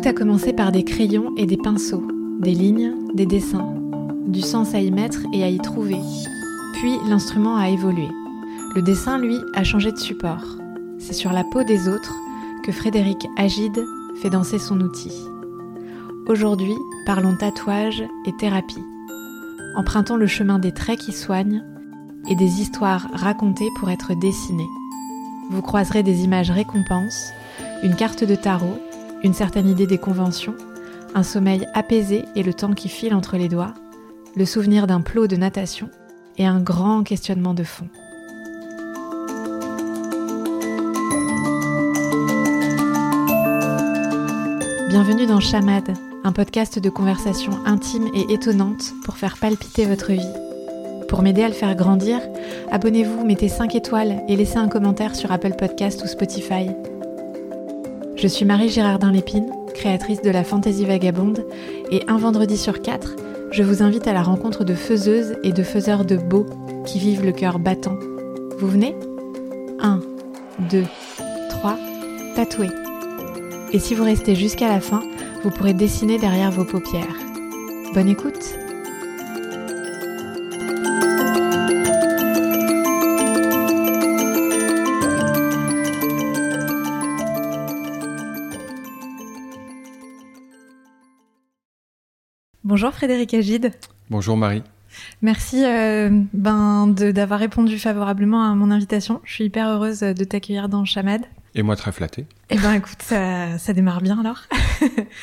Tout a commencé par des crayons et des pinceaux, des lignes, des dessins, du sens à y mettre et à y trouver. Puis l'instrument a évolué. Le dessin, lui, a changé de support. C'est sur la peau des autres que Frédéric Agide fait danser son outil. Aujourd'hui, parlons tatouage et thérapie. Empruntons le chemin des traits qui soignent et des histoires racontées pour être dessinées. Vous croiserez des images récompenses, une carte de tarot, une certaine idée des conventions, un sommeil apaisé et le temps qui file entre les doigts, le souvenir d'un plot de natation et un grand questionnement de fond. Bienvenue dans Chamade, un podcast de conversation intime et étonnante pour faire palpiter votre vie. Pour m'aider à le faire grandir, abonnez-vous, mettez 5 étoiles et laissez un commentaire sur Apple Podcast ou Spotify. Je suis Marie Girardin Lépine, créatrice de la Fantaisie Vagabonde, et un vendredi sur quatre, je vous invite à la rencontre de faiseuses et de faiseurs de beaux qui vivent le cœur battant. Vous venez? 1, 2, 3, tatouez. Et si vous restez jusqu'à la fin, vous pourrez dessiner derrière vos paupières. Bonne écoute Bonjour Frédéric Agide. Bonjour Marie. Merci euh, ben, d'avoir répondu favorablement à mon invitation. Je suis hyper heureuse de t'accueillir dans Chamad. Et moi très flattée. Eh ben écoute, ça, ça démarre bien alors.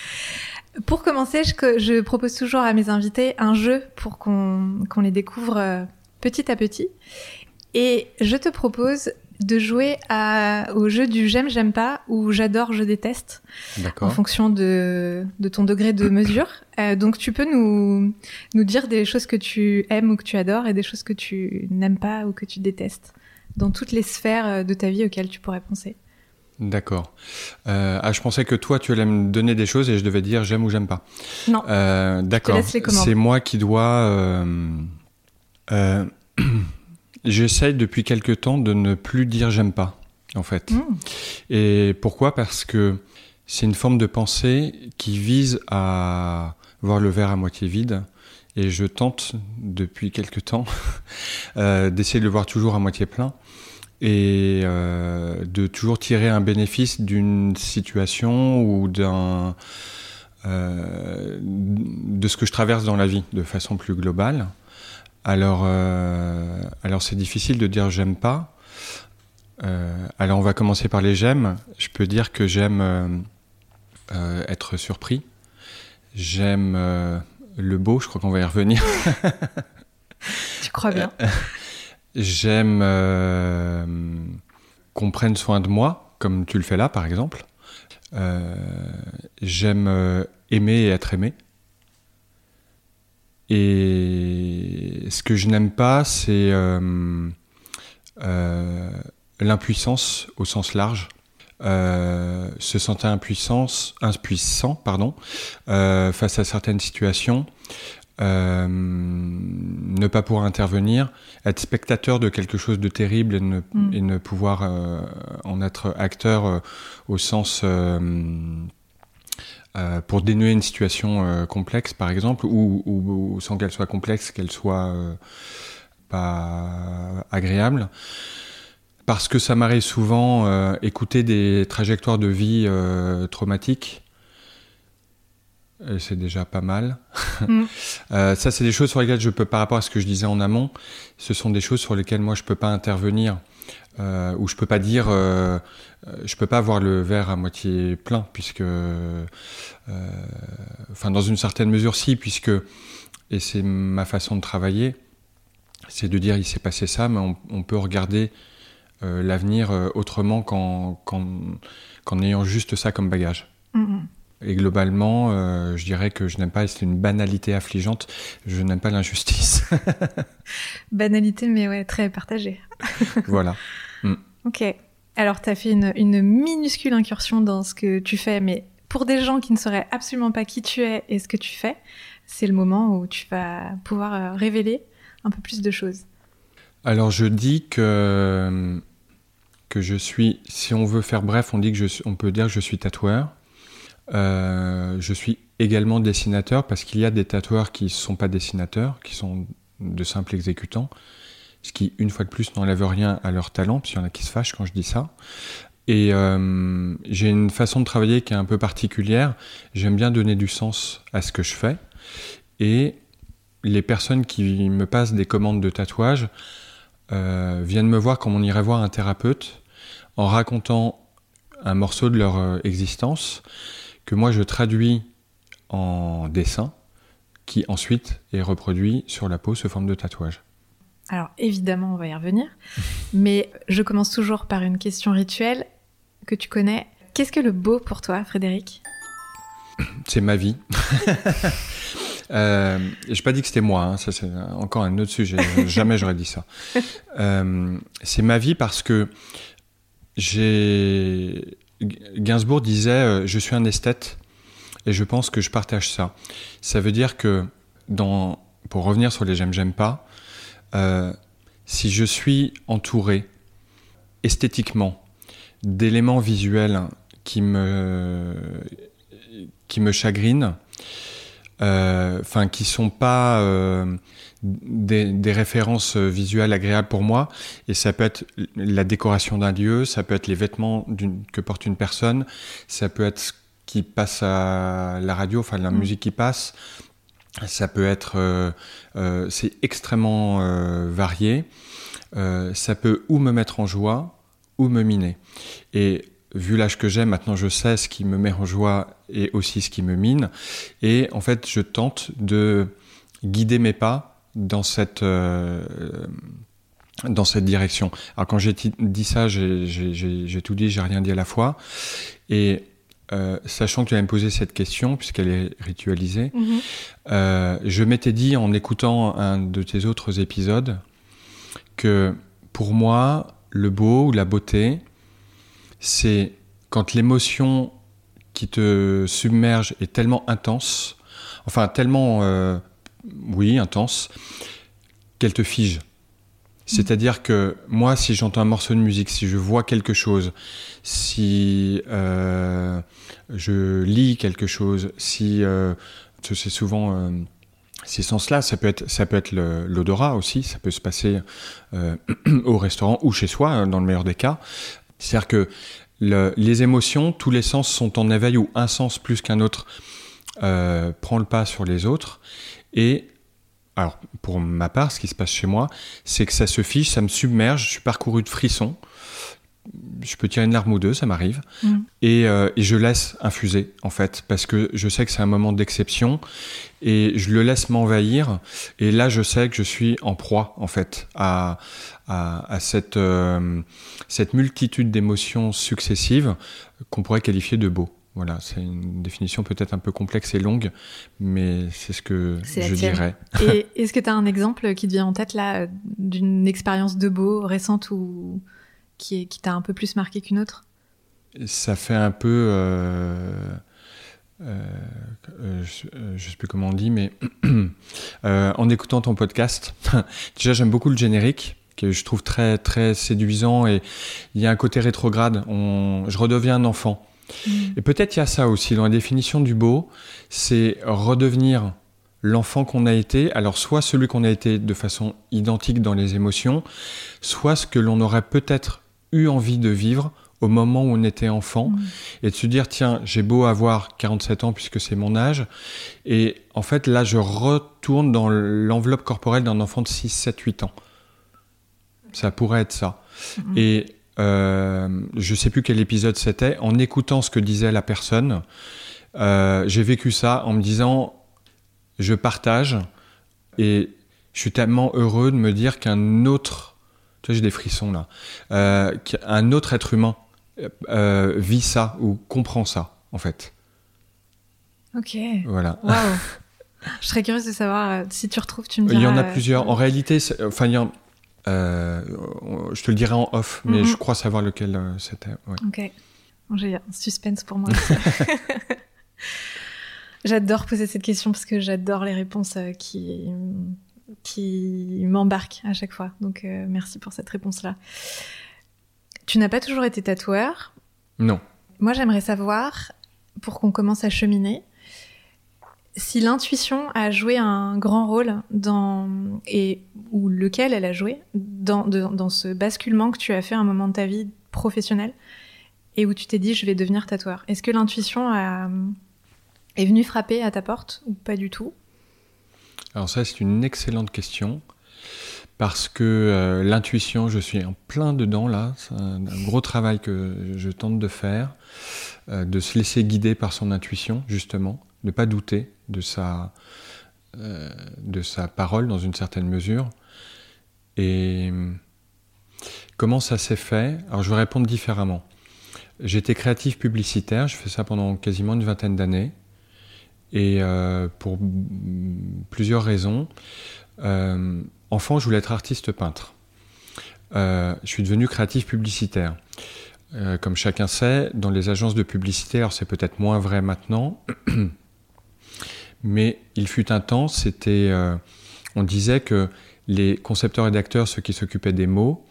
pour commencer, je, je, propose toujours à mes invités un jeu pour qu'on les découvre euh, petit à petit. Et je te propose de jouer à, au jeu du j'aime, j'aime pas ou j'adore, je déteste. En fonction de, de, ton degré de mesure. Euh, donc tu peux nous, nous dire des choses que tu aimes ou que tu adores et des choses que tu n'aimes pas ou que tu détestes dans toutes les sphères euh, de ta vie auxquelles tu pourrais penser. D'accord. Euh, ah, je pensais que toi, tu allais me donner des choses et je devais dire j'aime ou j'aime pas. Non. Euh, D'accord. C'est moi qui dois. J'essaye depuis quelque temps de ne plus dire j'aime pas, en fait. Hmm. Et pourquoi? Parce que c'est une forme de pensée qui vise à voir le verre à moitié vide. Et je tente depuis quelque temps euh, d'essayer de le voir toujours à moitié plein et euh, de toujours tirer un bénéfice d'une situation ou d'un euh, de ce que je traverse dans la vie de façon plus globale. Alors, euh, alors c'est difficile de dire j'aime pas. Euh, alors on va commencer par les j'aime. Je peux dire que j'aime euh, être surpris. J'aime le beau, je crois qu'on va y revenir. tu crois bien. j'aime qu'on prenne soin de moi, comme tu le fais là par exemple. j'aime aimer et être aimé. Et ce que je n'aime pas, c'est euh, euh, l'impuissance au sens large. Euh, se sentir impuissance, impuissant pardon, face à certaines situations, ne pas pouvoir intervenir, être spectateur de quelque chose de terrible et ne, mm. et ne pouvoir en être acteur au sens euh, pour dénouer une situation euh, complexe, par exemple, ou, sans qu'elle soit complexe, qu'elle soit euh, pas agréable. Parce que ça m'arrive souvent écouter des trajectoires de vie traumatiques. C'est déjà pas mal. Mm. ça, c'est des choses sur lesquelles je peux, par rapport à ce que je disais en amont, ce sont des choses sur lesquelles moi je peux pas intervenir. Euh, où je peux pas dire, euh, je peux pas avoir le verre à moitié plein, puisque, euh, enfin dans une certaine mesure si, puisque, et c'est ma façon de travailler, c'est de dire il s'est passé ça, mais on, peut regarder l'avenir autrement qu'en, ayant juste ça comme bagage. Mm-hmm. Et globalement, je dirais que je n'aime pas, c'est une banalité affligeante, je n'aime pas l'injustice. banalité, mais ouais, très partagée. voilà. Mm. Ok. Alors, tu as fait une, minuscule incursion dans ce que tu fais, mais pour des gens qui ne sauraient absolument pas qui tu es et ce que tu fais, c'est le moment où tu vas pouvoir euh, révéler un peu plus de choses. Alors, je dis que, je suis, si on veut faire bref, on, peut dire que je suis tatoueur. je suis également dessinateur parce qu'il y a des tatoueurs qui ne sont pas dessinateurs, qui sont de simples exécutants, ce qui, une fois de plus, n'enlève rien à leur talent, puis il y en a qui se fâchent quand je dis ça. Et euh, j'ai une façon de travailler qui est un peu particulière. J'aime bien donner du sens à ce que je fais. Et les personnes qui me passent des commandes de tatouage euh, viennent me voir comme on irait voir un thérapeute en racontant un morceau de leur euh, existence que moi je traduis en dessin qui ensuite est reproduit sur la peau sous forme de tatouage. Alors évidemment, on va y revenir, mais je commence toujours par une question rituelle que tu connais. Qu'est-ce que le beau pour toi, Frédéric C'est ma vie. euh, je n'ai pas dit que c'était moi, hein, ça c'est encore un autre sujet, jamais j'aurais dit ça. Euh, c'est ma vie parce que j'ai... Gainsbourg disait euh, Je suis un esthète et je pense que je partage ça. Ça veut dire que, dans, pour revenir sur les j'aime, j'aime pas, euh, si je suis entouré esthétiquement d'éléments visuels qui me, qui me chagrinent, euh, enfin qui sont pas euh, des, des, références visuelles agréables pour moi et ça peut être la décoration d'un lieu ça peut être les vêtements que porte une personne ça peut être qui passe à la radio, enfin la mm. musique qui passe. Ça peut être, euh, euh, c'est extrêmement euh, varié. ça peut ou me mettre en joie ou me miner. Et vu l'âge que j'ai, maintenant je sais ce qui me met en joie et aussi ce qui me mine. Et en fait, je tente de guider mes pas dans cette dans cette direction. Alors quand j'ai dit ça, j'ai tout dit, j'ai rien dit à la fois. Et euh, sachant que tu allais me poser cette question, puisqu'elle est ritualisée, mhm. euh, je m'étais dit en écoutant un de tes autres épisodes que pour moi, le beau ou la beauté, c'est quand l'émotion qui te submerge est tellement intense, enfin tellement, euh, oui, intense, qu'elle te fige. C'est-à-dire que moi, si j'entends un morceau de musique, si je vois quelque chose, si euh, je lis quelque chose, si euh, c'est souvent euh, ces sens-là, ça peut être ça peut être l'odorat aussi, ça peut se passer au restaurant ou chez soi, dans le meilleur des cas. C'est-à-dire que les émotions, tous les sens sont en éveil ou un sens plus qu'un autre prend le pas sur les autres et alors pour ma part, ce qui se passe chez moi, c'est que ça se fiche, ça me submerge, je suis parcouru de frissons. Je peux tirer une larme ou deux, ça m'arrive. Mm. Euh, et, je laisse infuser, en fait, parce que je sais que c'est un moment d'exception et je le laisse m'envahir. Et là, je sais que je suis en proie, en fait, à, cette, euh, cette multitude d'émotions successives qu'on pourrait qualifier de beau. Voilà, c'est une définition peut-être un peu complexe et longue, mais c'est ce que je dirais. Et est-ce que tu as un exemple qui te vient en tête là d'une expérience de beau récente ou qui, qui t'a un peu plus marqué qu'une autre? Ça fait un peu. Euh, euh, euh, je ne sais plus comment on dit, mais en écoutant ton podcast, déjà j'aime beaucoup le générique que je trouve très très séduisant et il y a un côté rétrograde. On, je redeviens un enfant. Et peut-être il y a ça aussi dans la définition du beau, c'est redevenir l'enfant qu'on a été, alors soit celui qu'on a été de façon identique dans les émotions, soit ce que l'on aurait peut-être eu envie de vivre au moment où on était enfant, mm. et de se dire, tiens, j'ai beau avoir 47 ans puisque c'est mon âge, et en fait là je retourne dans l'enveloppe corporelle d'un enfant de 6, 7, 8 ans. Ça pourrait être ça. Mm. Et euh, je sais plus quel épisode c'était, en écoutant ce que disait la personne, euh, j'ai vécu ça en me disant, je partage et je suis tellement heureux de me dire qu'un autre, tu vois, j'ai des frissons là, euh, qu'un autre être humain vit ça ou comprend ça, en fait. Ok. Voilà. je serais curieuse de savoir si tu retrouves, tu me diras. Il y en a plusieurs. En réalité, enfin, il y en euh, je te le dirai en off, mais mhm. je crois savoir lequel euh, c'était. Ok. J'ai un suspense pour moi. j'adore poser cette question parce que j'adore les réponses euh, qui, qui m'embarquent à chaque fois. Donc merci pour cette réponse-là. Tu n'as pas toujours été tatoueur? Non. Moi j'aimerais savoir pour qu'on commence à cheminer, si l'intuition a joué un grand rôle dans et ou lequel elle a joué dans, ce basculement que tu as fait à un moment de ta vie professionnelle et où tu t'es dit je vais devenir tatoueur. Est-ce que l'intuition est venue frapper à ta porte ou pas du tout? Alors ça c'est une excellente question parce que euh, l'intuition, je suis en plein dedans là, c'est un, gros travail que je tente de faire, euh, de se laisser guider par son intuition justement, ne pas douter de sa, euh, de sa parole dans une certaine mesure. Et comment ça s'est fait? Alors je vais répondre différemment. J'étais créatif publicitaire, je fais ça pendant quasiment une vingtaine d'années. Et pour plusieurs raisons. Euh, enfant, je voulais être artiste peintre. Euh, je suis devenu créatif publicitaire. Euh, comme chacun sait, dans les agences de publicité, alors c'est peut-être moins vrai maintenant, mais il fut un temps, c'était, on disait que les concepteurs-rédacteurs, ceux qui s'occupaient des mots,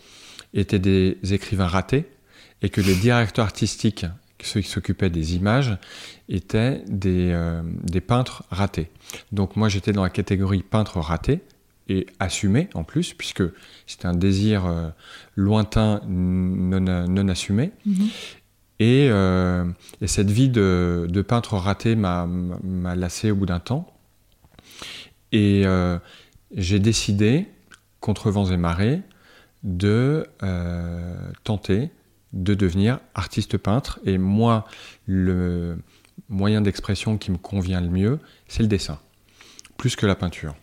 étaient des écrivains ratés, et que les directeurs artistiques, ceux qui s'occupaient des images, étaient des, des peintres ratés. Donc moi j'étais dans la catégorie peintre raté, et assumé en plus, puisque c'était un désir euh, lointain, non, assumé. Euh, et, cette vie de, peintre raté m'a lassé au bout d'un temps. Et euh, j'ai décidé, contre vents et marées, de tenter de devenir artiste peintre. Et moi, le moyen d'expression qui me convient le mieux, c'est le dessin, plus que la peinture.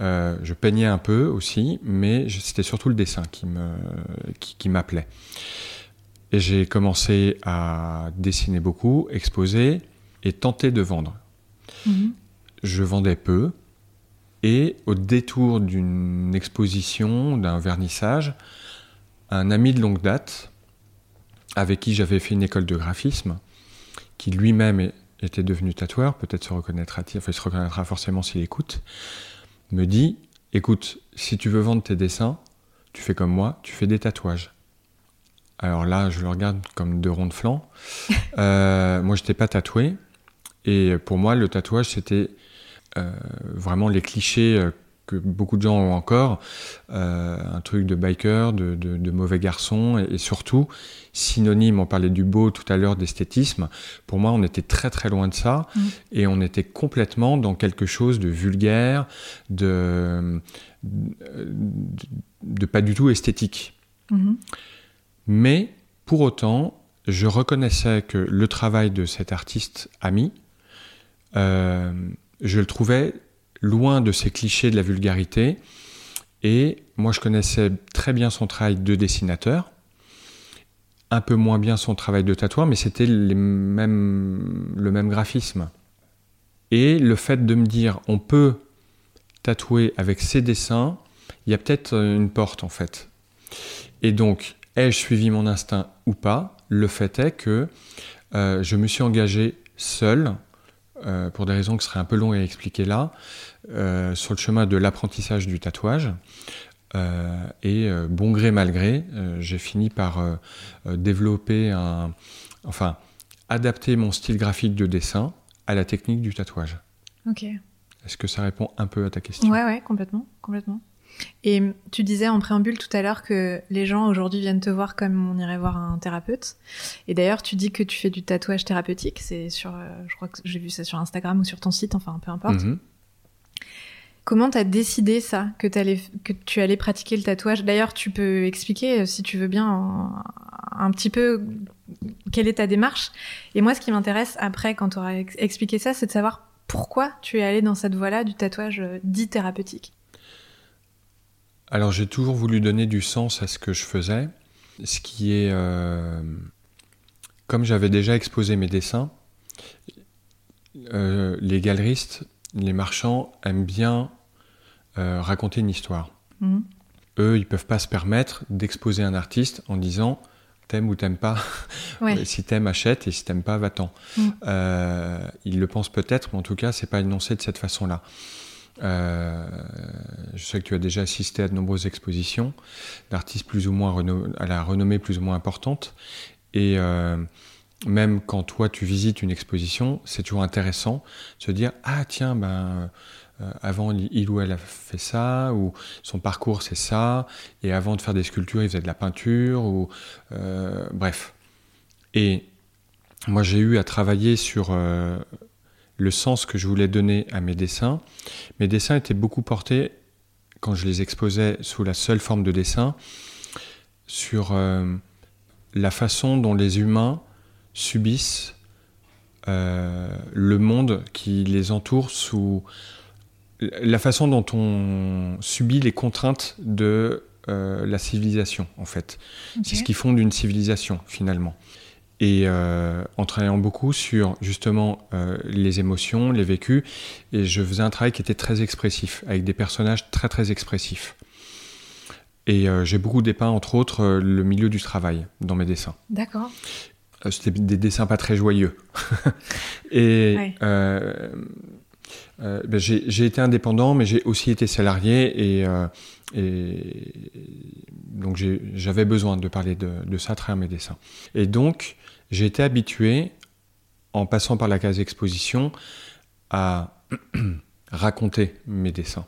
Euh, je peignais un peu aussi, mais c'était surtout le dessin qui, m'appelait. Et j'ai commencé à dessiner beaucoup, exposer et tenter de vendre. Mhm. Je vendais peu, et au détour d'une exposition, d'un vernissage, un ami de longue date, avec qui j'avais fait une école de graphisme, qui lui-même était devenu tatoueur, peut-être se reconnaîtra-t-il, enfin il se reconnaîtra forcément s'il écoute, me dit écoute, si tu veux vendre tes dessins, tu fais comme moi, tu fais des tatouages. Alors là, je le regarde comme deux ronds de flanc. euh, moi, j'étais pas tatoué. Et pour moi, le tatouage, c'était euh, vraiment les clichés euh, que beaucoup de gens ont encore, euh, un truc de biker, de, mauvais garçon, et, surtout synonyme, on parlait du beau tout à l'heure, d'esthétisme, pour moi on était très très loin de ça, mm. et on était complètement dans quelque chose de vulgaire, de, de, pas du tout esthétique. Mm-hmm. Mais pour autant, je reconnaissais que le travail de cet artiste ami, euh, je le trouvais loin de ces clichés de la vulgarité. Et moi, je connaissais très bien son travail de dessinateur, un peu moins bien son travail de tatoueur, mais c'était le même graphisme. Et le fait de me dire, on peut tatouer avec ses dessins, il y a peut-être une porte en fait. Et donc, ai-je suivi mon instinct ou pas? Le fait est que euh, je me suis engagé seul, euh, pour des raisons qui seraient un peu longues à expliquer là, euh, sur le chemin de l'apprentissage du tatouage. Et bon gré mal gré, j'ai fini par développer un, enfin, adapter mon style graphique de dessin à la technique du tatouage. Ok. Est-ce que ça répond un peu à ta question? Ouais, ouais, complètement, complètement. Et tu disais en préambule tout à l'heure que les gens aujourd'hui viennent te voir comme on irait voir un thérapeute. Et d'ailleurs, tu dis que tu fais du tatouage thérapeutique. C'est sur, je crois que j'ai vu ça sur Instagram ou sur ton site, enfin peu importe. Mhm. Comment t'as décidé ça, que, allais, que tu allais pratiquer le tatouage? D'ailleurs, tu peux expliquer, euh, si tu veux bien, un, petit peu quelle est ta démarche. Et moi, ce qui m'intéresse après, quand tu auras expliqué ça, c'est de savoir pourquoi tu es allé dans cette voie-là du tatouage euh, dit thérapeutique. Alors, j'ai toujours voulu donner du sens à ce que je faisais, ce qui est... Euh, comme j'avais déjà exposé mes dessins, les galeristes les marchands aiment bien euh, raconter une histoire. Mhm. Eux, ils peuvent pas se permettre d'exposer un artiste en disant t'aimes ou t'aimes pas. si t'aimes, achète et si t'aimes pas, va-t'en. Mhm. Euh, ils le pensent peut-être, mais en tout cas, c'est pas énoncé de cette façon-là. Euh, je sais que tu as déjà assisté à de nombreuses expositions d'artistes plus ou moins à la renommée plus ou moins importante. Et même quand toi tu visites une exposition, c'est toujours intéressant de se dire ah tiens ben euh, avant il ou elle a fait ça ou son parcours c'est ça et avant de faire des sculptures il faisait de la peinture ou euh, bref. Et moi j'ai eu à travailler sur euh, le sens que je voulais donner à mes dessins. Mes dessins étaient beaucoup portés quand je les exposais sous la seule forme de dessin sur la façon dont les humains subissent euh, le monde qui les entoure sous la façon dont on subit les contraintes de euh, la civilisation, en fait. C'est ce qui fonde une civilisation, finalement. Et euh, en travaillant beaucoup sur justement les émotions, les vécus, et je faisais un travail qui était très expressif, avec des personnages très très expressifs. Et j'ai beaucoup dépeint, entre autres, le milieu du travail dans mes dessins. D'accord. Euh, c'était des dessins pas très joyeux. et euh, euh, ben, j'ai été indépendant, mais j'ai aussi été salarié et, donc j'avais besoin de parler de, ça à travers mes dessins. Et donc j'ai été habitué, en passant par la case exposition, à raconter mes dessins.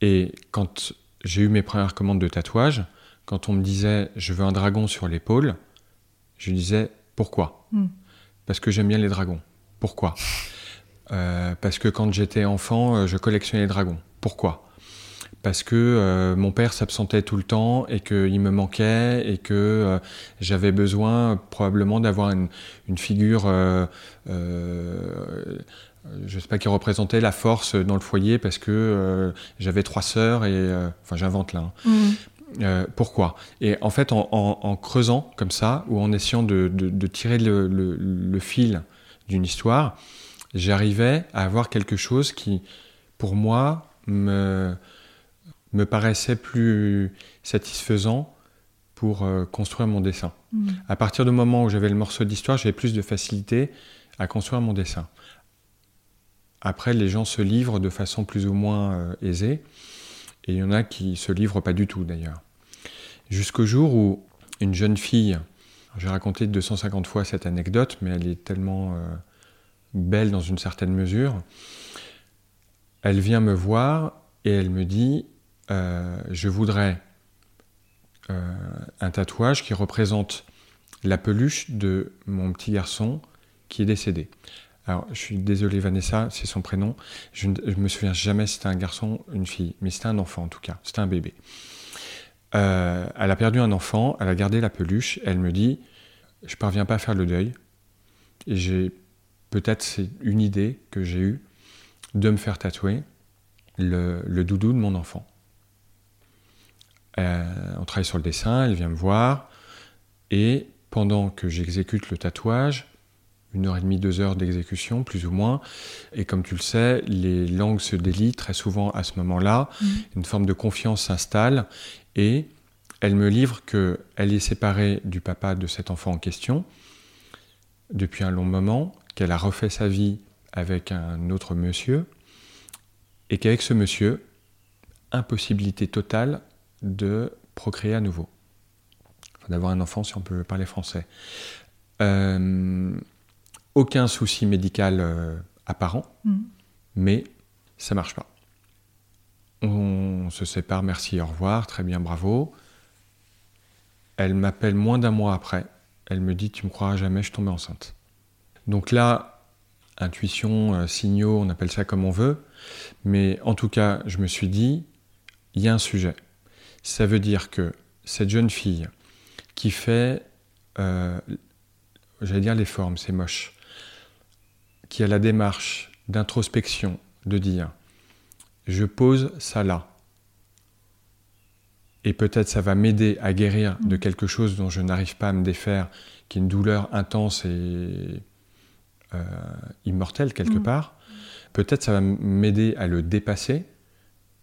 Et quand j'ai eu mes premières commandes de tatouage, quand on me disait je veux un dragon sur l'épaule, je disais pourquoi? Hmm. Parce que j'aime bien les dragons. Pourquoi? Euh, Parce que quand j'étais enfant, euh, je collectionnais les dragons. Pourquoi? Parce que euh, mon père s'absentait tout le temps et qu'il me manquait et que j'avais besoin probablement d'avoir une, figure, je sais pas, qui représentait la force dans le foyer parce que j'avais trois sœurs et, enfin j'invente là, hein. Euh, pourquoi? Et en fait, en, creusant comme ça, ou en essayant de, tirer le, fil d'une histoire, j'arrivais à avoir quelque chose qui, pour moi, me, me paraissait plus satisfaisant pour euh, construire mon dessin. Mmh. À partir du moment où j'avais le morceau d'histoire, j'avais plus de facilité à construire mon dessin. Après, les gens se livrent de façon plus ou moins euh, aisée. Et il y en a qui se livrent pas du tout d'ailleurs. Jusqu'au jour où une jeune fille, j'ai raconté 250 fois cette anecdote, mais elle est tellement euh, belle dans une certaine mesure, elle vient me voir et elle me dit, euh, je voudrais euh, un tatouage qui représente la peluche de mon petit garçon qui est décédé. Alors, je suis désolé, Vanessa, c'est son prénom. Je ne me souviens jamais si c'était un garçon, une fille, mais c'était un enfant en tout cas, c'était un bébé. Euh, elle a perdu un enfant, elle a gardé la peluche, elle me dit Je parviens pas à faire le deuil. Et peut-être c'est une idée que j'ai eue de me faire tatouer le, doudou de mon enfant. Euh, on travaille sur le dessin, elle vient me voir, et pendant que j'exécute le tatouage, une heure et demie, deux heures d'exécution, plus ou moins. Et comme tu le sais, les langues se délient très souvent à ce moment-là. Mmh. Une forme de confiance s'installe et elle me livre qu'elle est séparée du papa de cet enfant en question depuis un long moment, qu'elle a refait sa vie avec un autre monsieur et qu'avec ce monsieur, impossibilité totale de procréer à nouveau. d'avoir un enfant si on peut parler français. Euh, aucun souci médical euh, apparent, mm. mais ça marche pas. On se sépare, merci, au revoir, très bien, bravo. Elle m'appelle moins d'un mois après. Elle me dit Tu me croiras jamais, je suis tombée enceinte. Donc là, intuition, euh, signaux, on appelle ça comme on veut. Mais en tout cas, je me suis dit Il y a un sujet. Ça veut dire que cette jeune fille qui fait, euh, j'allais dire les formes, c'est moche, qui a la démarche d'introspection, de dire je pose ça là. Et peut-être ça va m'aider à guérir de mm. quelque chose dont je n'arrive pas à me défaire, qui est une douleur intense et euh, immortelle quelque mm. part. Peut-être ça va m'aider à le dépasser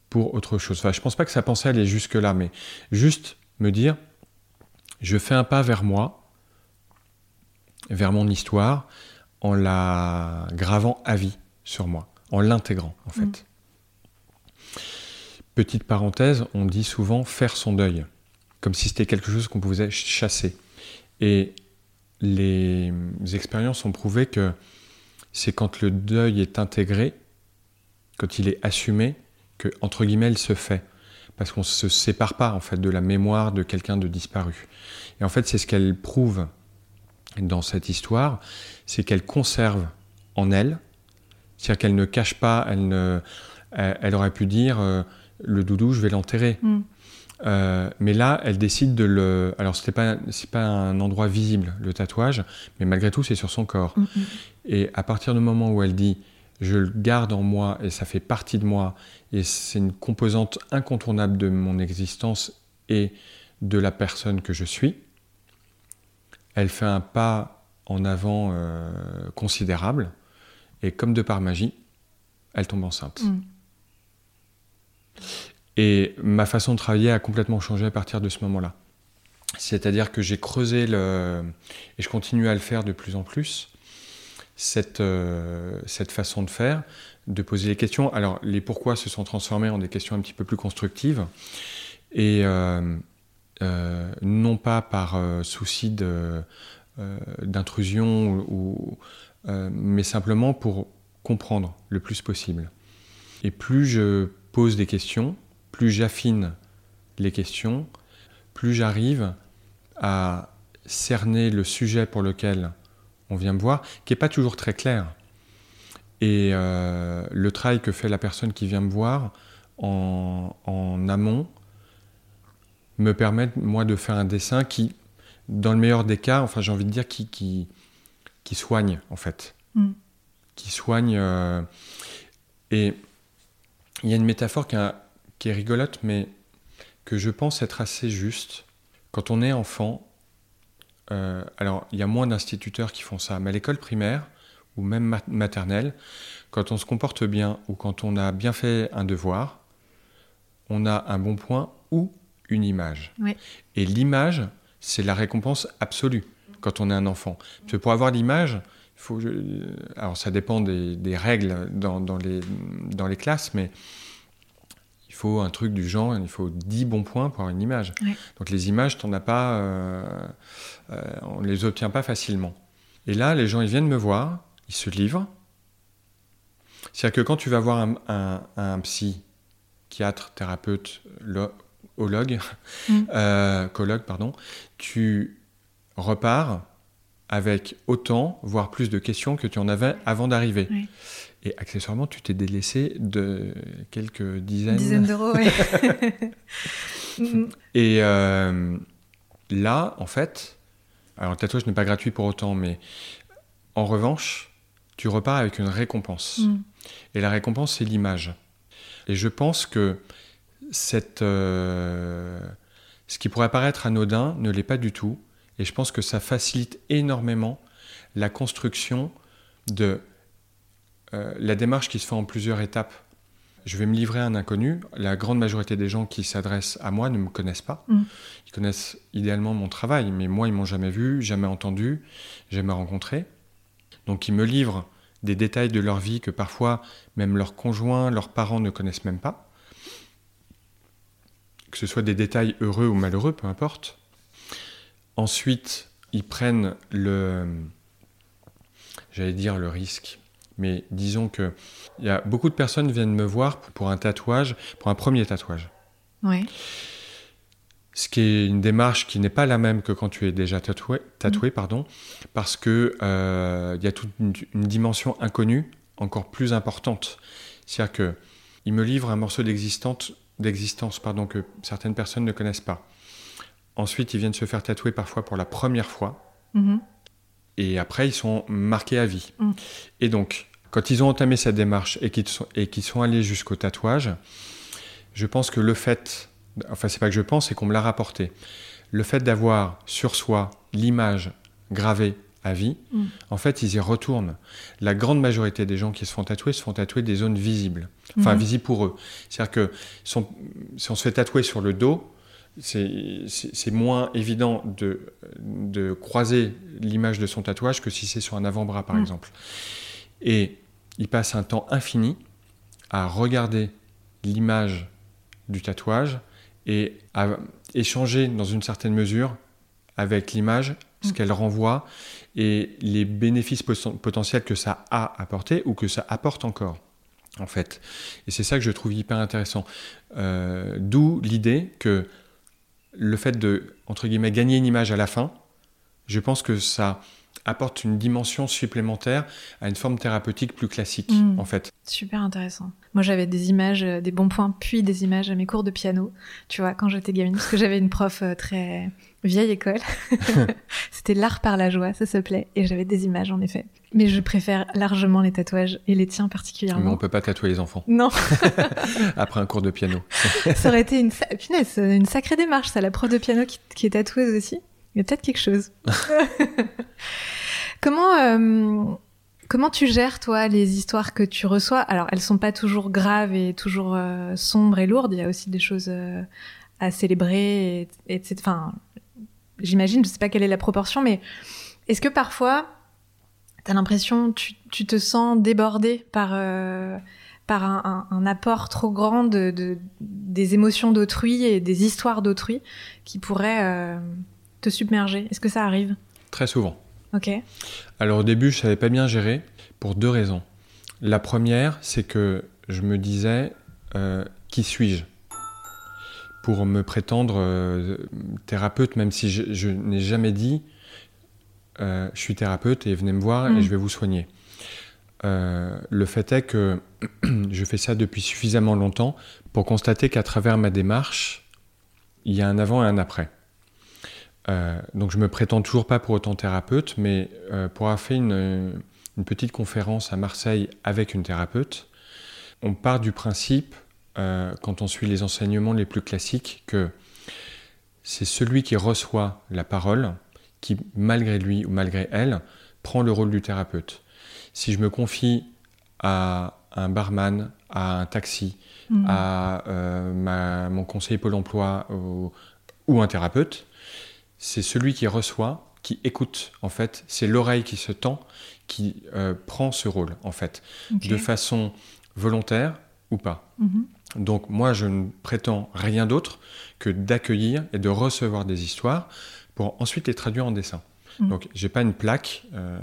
pour autre chose. Enfin, je pense pas que ça pensait aller jusque-là, mais juste me dire, je fais un pas vers moi, vers mon histoire, en la gravant à vie sur moi, en l'intégrant en fait. Mm. Petite parenthèse, on dit souvent faire son deuil, comme si c'était quelque chose qu'on pouvait chasser. Et les expériences ont prouvé que c'est quand le deuil est intégré, quand il est assumé, que, entre guillemets, il se fait. Parce qu'on ne se sépare pas, en fait, de la mémoire de quelqu'un de disparu. Et en fait, c'est ce qu'elle prouve dans cette histoire, c'est qu'elle conserve en elle, c'est-à-dire qu'elle ne cache pas, elle, ne, elle, aurait pu dire euh, le doudou, je vais l'enterrer. Mm. Euh, mais là, elle décide de le. Alors, c'était pas, c'est pas un endroit visible, le tatouage, mais malgré tout, c'est sur son corps. Mm, mm. Et à partir du moment où elle dit, je le garde en moi et ça fait partie de moi, et c'est une composante incontournable de mon existence et de la personne que je suis, elle fait un pas en avant euh, considérable, et comme de par magie, elle tombe enceinte. Mm. Et ma façon de travailler a complètement changé à partir de ce moment-là. C'est-à-dire que j'ai creusé le... et je continue à le faire de plus en plus, cette, euh, cette façon de faire, de poser les questions. Alors, les pourquoi se sont transformés en des questions un petit peu plus constructives. Et euh, euh, non pas par souci d'intrusion, ou, mais simplement pour comprendre le plus possible. Et plus je pose des questions, plus j'affine les questions, plus j'arrive à cerner le sujet pour lequel on vient me voir, qui n'est pas toujours très clair. Et euh, le travail que fait la personne qui vient me voir en, amont me permet, moi, de faire un dessin qui, dans le meilleur des cas, enfin j'ai envie de dire, qui, qui, qui soigne, en fait. Mm. Qui soigne. Euh, et il y a une métaphore qui a qui est rigolote, mais que je pense être assez juste. Quand on est enfant, euh, alors il y a moins d'instituteurs qui font ça, mais à l'école primaire ou même maternelle, quand on se comporte bien ou quand on a bien fait un devoir, on a un bon point ou une image. Et l'image, c'est la récompense absolue quand on est un enfant. Parce que pour avoir l'image, faut, alors ça dépend des, règles dans, les, dans les classes, mais il faut un truc du genre, il faut 10 bons points pour avoir une image. Donc les images, t'en as pas, euh, euh, on les obtient pas facilement. Et là, les gens, ils viennent me voir, ils se livrent. C'est-à-dire que quand tu vas voir un, un, psychiatre, thérapeute, ologue, mm. euh, pardon, tu repars avec autant, voire plus de questions que tu en avais avant d'arriver. Et accessoirement, tu t'es délaissé de quelques dizaines, dizaines d'euros. Et euh, là, en fait, alors le tatouage n'est pas gratuit pour autant, mais en revanche, tu repars avec une récompense. Mm. Et la récompense, c'est l'image. Et je pense que cette, euh, ce qui pourrait paraître anodin ne l'est pas du tout. Et je pense que ça facilite énormément la construction de euh, la démarche qui se fait en plusieurs étapes. Je vais me livrer à un inconnu. La grande majorité des gens qui s'adressent à moi ne me connaissent pas. Mm. Ils connaissent idéalement mon travail, mais moi, ils m'ont jamais vu, jamais entendu, jamais rencontré. Donc, ils me livrent des détails de leur vie que parfois même leurs conjoints, leurs parents ne connaissent même pas. Que ce soit des détails heureux ou malheureux, peu importe. Ensuite, ils prennent le, j'allais dire le risque, mais disons que y a beaucoup de personnes viennent me voir pour un tatouage, pour un premier tatouage. Oui. Ce qui est une démarche qui n'est pas la même que quand tu es déjà tatoué, tatoué mm. pardon, parce que euh, il y a toute une, dimension inconnue encore plus importante. C'est-à-dire que il me livre un morceau d'existence, d'existence pardon que certaines personnes ne connaissent pas. Ensuite, ils viennent se faire tatouer parfois pour la première fois. Mm-hmm. Et après, ils sont marqués à vie. Mm. Et donc, quand ils ont entamé cette démarche et qu'ils sont, et sont allés jusqu'au tatouage, je pense que le fait, enfin c'est pas que je pense, c'est qu'on me l'a rapporté, le fait d'avoir sur soi l'image gravée à vie, mm. en fait ils y retournent. La grande majorité des gens qui se font tatouer se font tatouer des zones visibles, enfin mm. visibles pour eux. C'est-à-dire que si on se fait tatouer sur le dos, c'est moins évident de, de croiser l'image de son tatouage que si c'est sur un avant-bras, par mm. exemple. Et il passe un temps infini à regarder l'image du tatouage et à échanger dans une certaine mesure avec l'image ce mm. qu'elle renvoie et les bénéfices potentiels que ça a apporté ou que ça apporte encore en fait. Et c'est ça que je trouve hyper intéressant. Euh, d'où l'idée que le fait de, entre guillemets, gagner une image à la fin, je pense que ça apporte une dimension supplémentaire à une forme thérapeutique plus classique, mm. en fait. Super intéressant. Moi, j'avais des images, euh, des bons points, puis des images à mes cours de piano, tu vois, quand j'étais gamine, parce que j'avais une prof euh, très vieille école. C'était l'art par la joie, ça s'appelait, et j'avais des images, en effet. Mais je préfère largement les tatouages, et les tiens particulièrement. Mais on peut pas tatouer les enfants. Non. Après un cours de piano. ça aurait été une, une sacrée démarche, ça, la prof de piano qui, qui est tatoueuse aussi. Il y a peut-être quelque chose. comment, euh, comment tu gères, toi, les histoires que tu reçois? Alors, elles sont pas toujours graves et toujours euh, sombres et lourdes. Il y a aussi des choses euh, à célébrer. Et, et enfin, j'imagine, je sais pas quelle est la proportion, mais est-ce que parfois, tu as l'impression, tu, tu te sens débordé par par un, apport trop grand de, des émotions d'autrui et des histoires d'autrui qui pourraient te submerger Est-ce que ça arrive Très souvent. Ok. Alors au début, je savais pas bien gérer pour deux raisons. La première, c'est que je me disais euh, qui suis-je pour me prétendre euh, thérapeute, même si je, n'ai jamais dit euh, je suis thérapeute et venez me voir et mm. je vais vous soigner. le fait est que je fais ça depuis suffisamment longtemps pour constater qu'à travers ma démarche, il y a un avant et un après. Euh, donc je me prétends toujours pas pour autant thérapeute, mais euh, pour avoir fait une, petite conférence à Marseille avec une thérapeute, on part du principe, euh, quand on suit les enseignements les plus classiques, que c'est celui qui reçoit la parole qui, malgré lui ou malgré elle, prend le rôle du thérapeute. Si je me confie à un barman, à un taxi, mmh. à mon conseiller Pôle emploi ou un thérapeute, c'est celui qui reçoit, qui écoute, en fait. C'est l'oreille qui se tend, qui euh, prend ce rôle, en fait, de façon volontaire ou pas. Mhm. Donc moi, je ne prétends rien d'autre que d'accueillir et de recevoir des histoires pour ensuite les traduire en dessin. Donc, mhm. Donc, j'ai pas une plaque euh,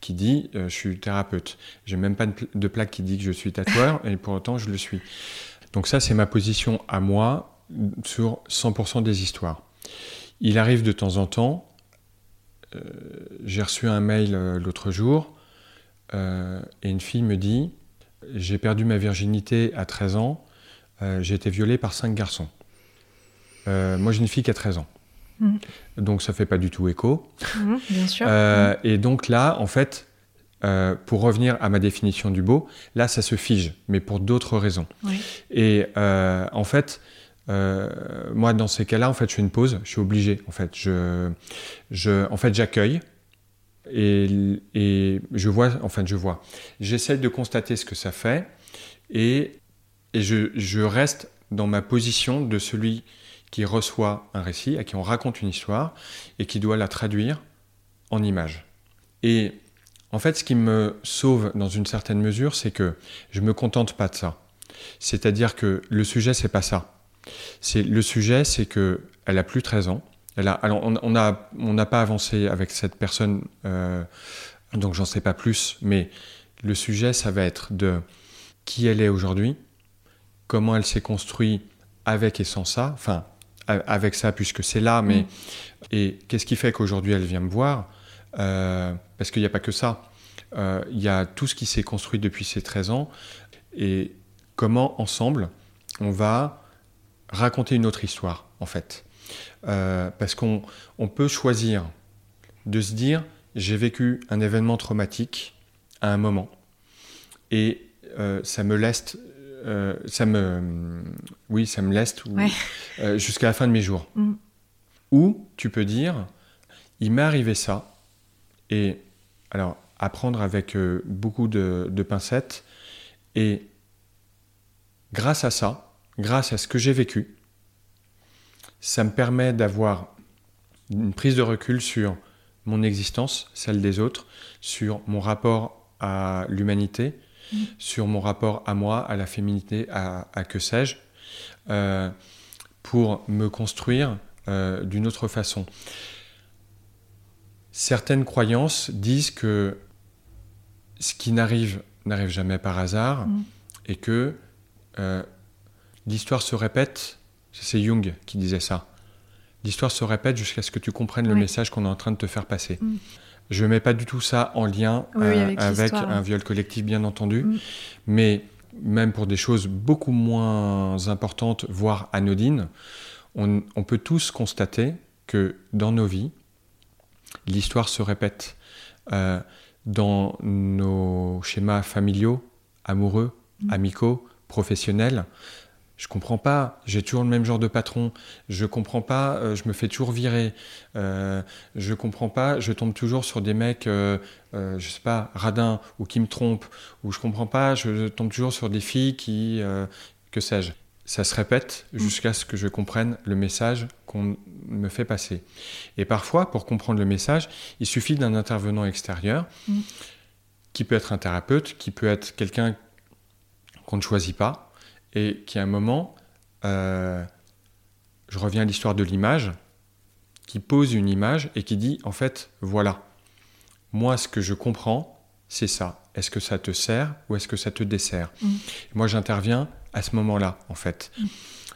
qui dit euh, je suis thérapeute. J'ai même pas de plaque qui dit que je suis tatoueur et pour autant je le suis. Donc ça, c'est ma position à moi sur 100% des histoires. Il arrive de temps en temps, euh, j'ai reçu un mail euh, l'autre jour, euh, et une fille me dit, j'ai perdu ma virginité à 13 ans, j'ai été violée par cinq garçons. moi j'ai une fille qui a 13 ans. Mmh. Donc ça fait pas du tout écho. Mmh, bien sûr. Mmh. Et donc là, en fait, pour revenir à ma définition du beau, là ça se fige, mais pour d'autres raisons. Et en fait, euh, moi, dans ces cas-là, en fait, je fais une pause. Je suis obligé. En fait, en fait, j'accueille et, je vois. En je vois. J'essaie de constater ce que ça fait et, je, reste dans ma position de celui qui reçoit un récit, à qui on raconte une histoire et qui doit la traduire en images. Et en fait, ce qui me sauve dans une certaine mesure, c'est que je me contente pas de ça. C'est-à-dire que le sujet, c'est pas ça. C'est le sujet, c'est que elle a plus 13 ans. Elle a, alors on n'a on pas avancé avec cette personne, euh, donc j'en sais pas plus. Mais le sujet, ça va être de qui elle est aujourd'hui, comment elle s'est construite avec et sans ça, enfin avec ça puisque c'est là, mais mm. et qu'est-ce qui fait qu'aujourd'hui elle vient me voir euh, Parce qu'il n'y a pas que ça. Euh, il y a tout ce qui s'est construit depuis ces 13 ans et comment ensemble on va raconter une autre histoire, en fait. Euh, parce qu'on on peut choisir de se dire, j'ai vécu un événement traumatique à un moment, et euh, ça me laisse, euh, ça me, oui, ça me jusqu'à la fin de mes jours. Mm. Ou tu peux dire, il m'est arrivé ça, et alors apprendre avec beaucoup de, de pincettes, et grâce à ça, grâce à ce que j'ai vécu, ça me permet d'avoir une prise de recul sur mon existence, celle des autres, sur mon rapport à l'humanité, mmh. sur mon rapport à moi, à la féminité, à, que sais-je, euh, pour me construire euh, d'une autre façon. certaines croyances disent que ce qui n'arrive n'arrive jamais par hasard mm. et que euh, l'histoire se répète. C'est Jung qui disait ça. L'histoire se répète jusqu'à ce que tu comprennes le message qu'on est en train de te faire passer. Mm. Je ne mets pas du tout ça en lien euh, avec, un viol collectif, bien entendu, mm. mais même pour des choses beaucoup moins importantes, voire anodines, on, peut tous constater que dans nos vies, l'histoire se répète. Euh, dans nos schémas familiaux, amoureux, mm. amicaux, professionnels. Je comprends pas, j'ai toujours le même genre de patron, je comprends pas, euh, je me fais toujours virer, euh, je comprends pas, je tombe toujours sur des mecs, euh, euh, je sais pas, radins ou qui me trompent, ou je comprends pas, je tombe toujours sur des filles qui, que sais-je. Ça se répète mm. jusqu'à ce que je comprenne le message qu'on me fait passer. Et parfois, pour comprendre le message, il suffit d'un intervenant extérieur, mm. qui peut être un thérapeute, qui peut être quelqu'un qu'on ne choisit pas, et qui à un moment, euh, je reviens à l'histoire de l'image, qui pose une image et qui dit, en fait, voilà, moi ce que je comprends, c'est ça. Est-ce que ça te sert ou est-ce que ça te dessert mm. Moi j'interviens à ce moment-là, en fait.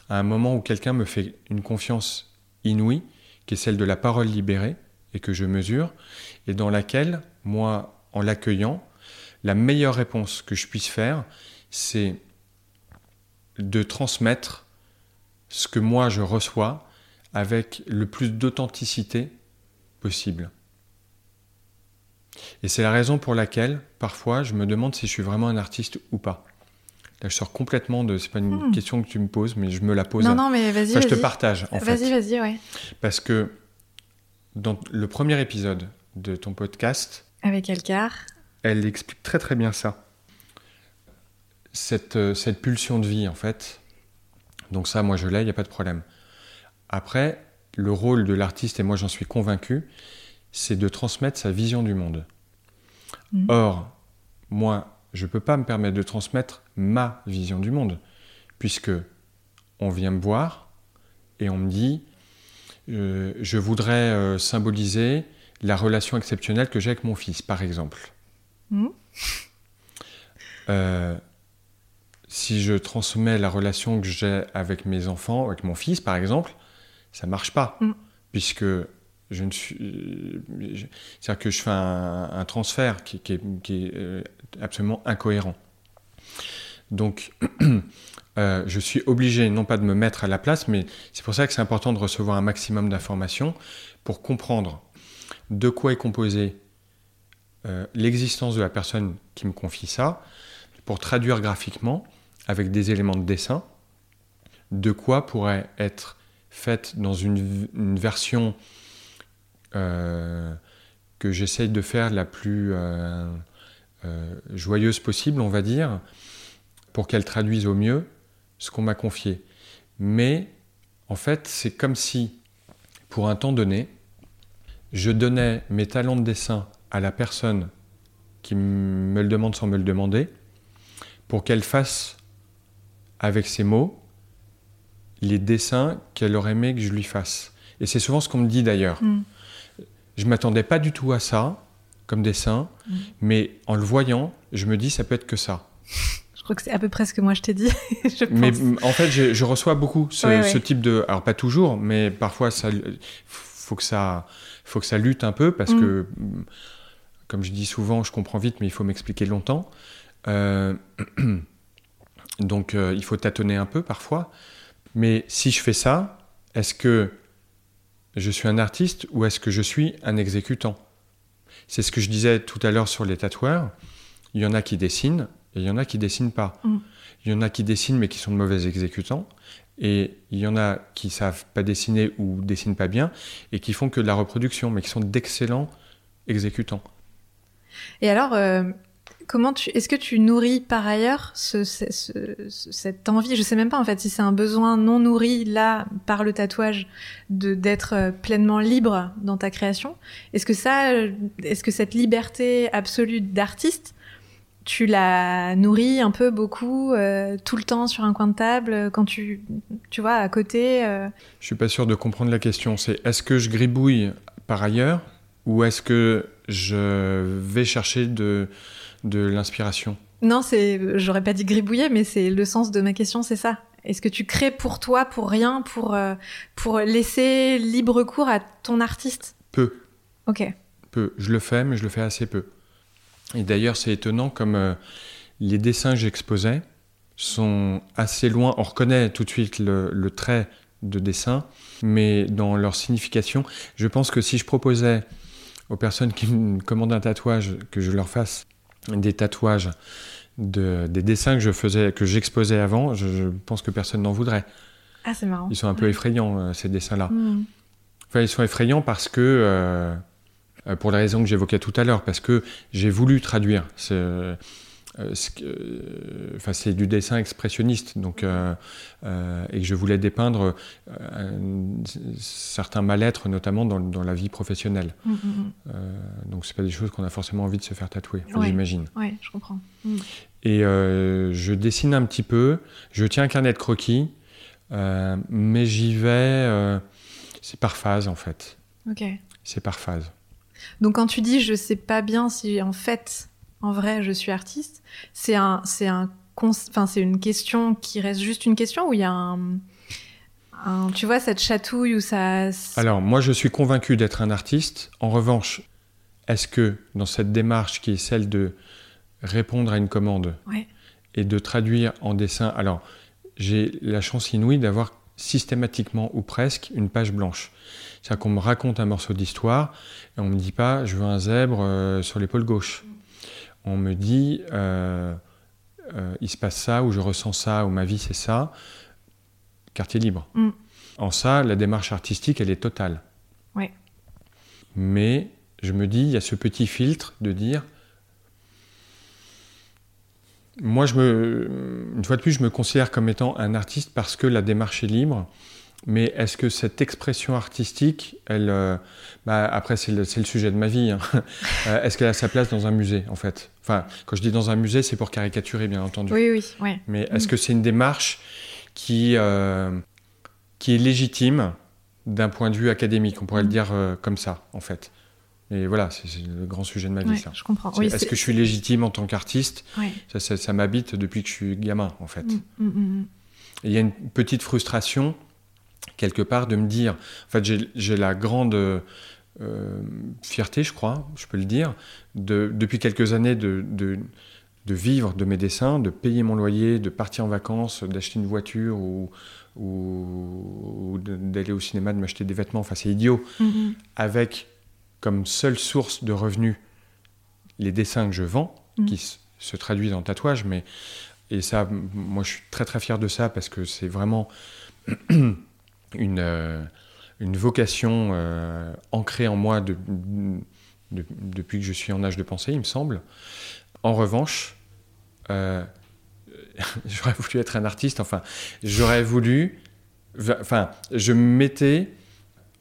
À un moment où quelqu'un me fait une confiance inouïe, qui est celle de la parole libérée, et que je mesure, et dans laquelle, moi, en l'accueillant, la meilleure réponse que je puisse faire, c'est de transmettre ce que moi je reçois avec le plus d'authenticité possible. Et c'est la raison pour laquelle, parfois, je me demande si je suis vraiment un artiste ou pas. Là, je sors complètement de. C'est pas une hmm. question que tu me poses, mais je me la pose. Non, non, mais vas-y. je te partage, en fait. Vas-y, vas-y, ouais. Parce que dans le premier épisode de ton podcast. Avec Elcar. Elle explique très, très bien ça. Cette, euh, cette pulsion de vie, en fait. Donc, ça, moi, je l'ai, il n'y a pas de problème. Après, le rôle de l'artiste, et moi, j'en suis convaincu, c'est de transmettre sa vision du monde. Hmm. Or, moi, je ne peux pas me permettre de transmettre ma vision du monde, puisque on vient me voir et on me dit euh, je voudrais euh, symboliser la relation exceptionnelle que j'ai avec mon fils, par exemple. Euh, si je transmets la relation que j'ai avec mes enfants, avec mon fils, par exemple, ça marche pas, hmm. puisque je ne suis, c'est-à-dire que je fais un, transfert qui, qui est absolument incohérent. Donc, euh, je suis obligé, non pas de me mettre à la place, mais c'est pour ça que c'est important de recevoir un maximum d'informations pour comprendre de quoi est composée euh, l'existence de la personne qui me confie ça, pour traduire graphiquement avec des éléments de dessin, de quoi pourrait être faite dans une, version euh, que j'essaye de faire la plus joyeuse possible, on va dire, pour qu'elle traduise au mieux ce qu'on m'a confié. Mais en fait, c'est comme si, pour un temps donné, je donnais mes talents de dessin à la personne qui me le demande sans me le demander, pour qu'elle fasse avec ses mots les dessins qu'elle aurait aimé que je lui fasse. Et c'est souvent ce qu'on me dit d'ailleurs. Mm. Je m'attendais pas du tout à ça comme dessin, mm. mais en le voyant, je me dis ça peut être que ça crois que c'est à peu près ce que moi je t'ai dit. Mais en fait, je, reçois beaucoup ce, type de. Alors, pas toujours, mais parfois, ça faut que ça, faut que ça lutte un peu parce mm. que, comme je dis souvent, je comprends vite, mais il faut m'expliquer longtemps. Euh, donc, euh, il faut tâtonner un peu parfois. Mais si je fais ça, est-ce que je suis un artiste ou est-ce que je suis un exécutant? C'est ce que je disais tout à l'heure sur les tatoueurs. Il y en a qui dessinent, et il y en a qui dessinent pas. Mm. Il y en a qui dessinent mais qui sont de mauvais exécutants. Et il y en a qui savent pas dessiner ou dessinent pas bien et qui font que de la reproduction, mais qui sont d'excellents exécutants. Et alors, euh, comment est-ce que tu nourris par ailleurs ce, cette envie? Je sais même pas en fait si c'est un besoin non nourri là par le tatouage de d'être euh, pleinement libre dans ta création. Est-ce que ça, euh, est-ce que cette liberté absolue d'artiste tu la nourris un peu beaucoup euh, tout le temps sur un coin de table quand tu tu vois à côté euh... Je suis pas sûr de comprendre la question. C'est est-ce que je gribouille par ailleurs ou est-ce que je vais chercher de, de l'inspiration Non, c'est, j'aurais pas dit gribouiller, mais c'est le sens de ma question, c'est ça. Est-ce que tu crées pour toi, pour rien, pour, euh, pour laisser libre cours à ton artiste? Peu. Ok. Peu. Je le fais, mais je le fais assez peu. Et d'ailleurs, c'est étonnant comme euh, les dessins que j'exposais sont assez loin. On reconnaît tout de suite le, le, trait de dessin, mais dans leur signification, je pense que si je proposais aux personnes qui me commandent un tatouage que je leur fasse des tatouages de, des dessins que je faisais, que j'exposais avant, je, pense que personne n'en voudrait. Ah, c'est marrant. Ils sont un peu effrayants, euh, ces dessins-là. Hmm. Enfin, ils sont effrayants parce que, euh, euh, pour la raison que j'évoquais tout à l'heure, parce que j'ai voulu traduire. Enfin, c'est du dessin expressionniste, donc, euh, et que je voulais dépeindre certains mal-être, notamment dans, la vie professionnelle. Mm, mm, mm. donc, c'est pas des choses qu'on a forcément envie de se faire tatouer, j'imagine. Oui, je comprends. Et je dessine un petit peu, je tiens un carnet de croquis, mais j'y vais, c'est par phase en fait. Ok. C'est par phase. Donc quand tu dis je sais pas bien si en fait en vrai, je suis artiste. C'est un, c'est un, enfin, c'est une question qui reste juste une question où il y a un, tu vois, cette chatouille ou ça. Alors, moi, je suis convaincu d'être un artiste. En revanche, est-ce que dans cette démarche qui est celle de répondre à une commande et de traduire en dessin, alors j'ai la chance inouïe d'avoir systématiquement ou presque une page blanche. C'est-à-dire qu'on me raconte un morceau d'histoire et on me dit pas je veux un zèbre euh, sur l'épaule gauche on me dit euh, euh, il se passe ça, ou je ressens ça, ou ma vie c'est ça, quartier libre. Mm. En ça, la démarche artistique, elle est totale. Mais je me dis, il y a ce petit filtre de dire. Moi, je me, une fois de plus, je me considère comme étant un artiste parce que la démarche est libre mais est-ce que cette expression artistique, elle, euh, bah, après c'est le, sujet de ma vie, hein. euh, est-ce qu'elle a sa place dans un musée en fait? Enfin, quand je dis dans un musée, c'est pour caricaturer bien entendu. Oui, oui, ouais. Mais est-ce mm. que c'est une démarche qui, euh, qui est légitime d'un point de vue académique? On pourrait le mm. dire comme ça en fait. Et voilà, c'est le grand sujet de ma vie. ça. Je comprends. est-ce que je suis légitime en tant qu'artiste? Ça, ça, m'habite depuis que je suis gamin en fait. Mm, il y a une petite frustration quelque part de me dire, en fait j'ai la grande euh, fierté, je crois, je peux le dire, de, depuis quelques années de, de, vivre de mes dessins, de payer mon loyer, de partir en vacances, d'acheter une voiture ou, ou, d'aller au cinéma, de m'acheter des vêtements, enfin c'est idiot, mm-hmm. avec comme seule source de revenus les dessins que je vends, mm. qui se traduisent en tatouage, mais et ça, moi je suis très très fier de ça parce que c'est vraiment une, euh, une vocation euh, ancrée en moi de, depuis que je suis en âge de penser, il me semble. En revanche, euh, j'aurais voulu être un artiste, enfin, j'aurais voulu. Enfin, je me mettais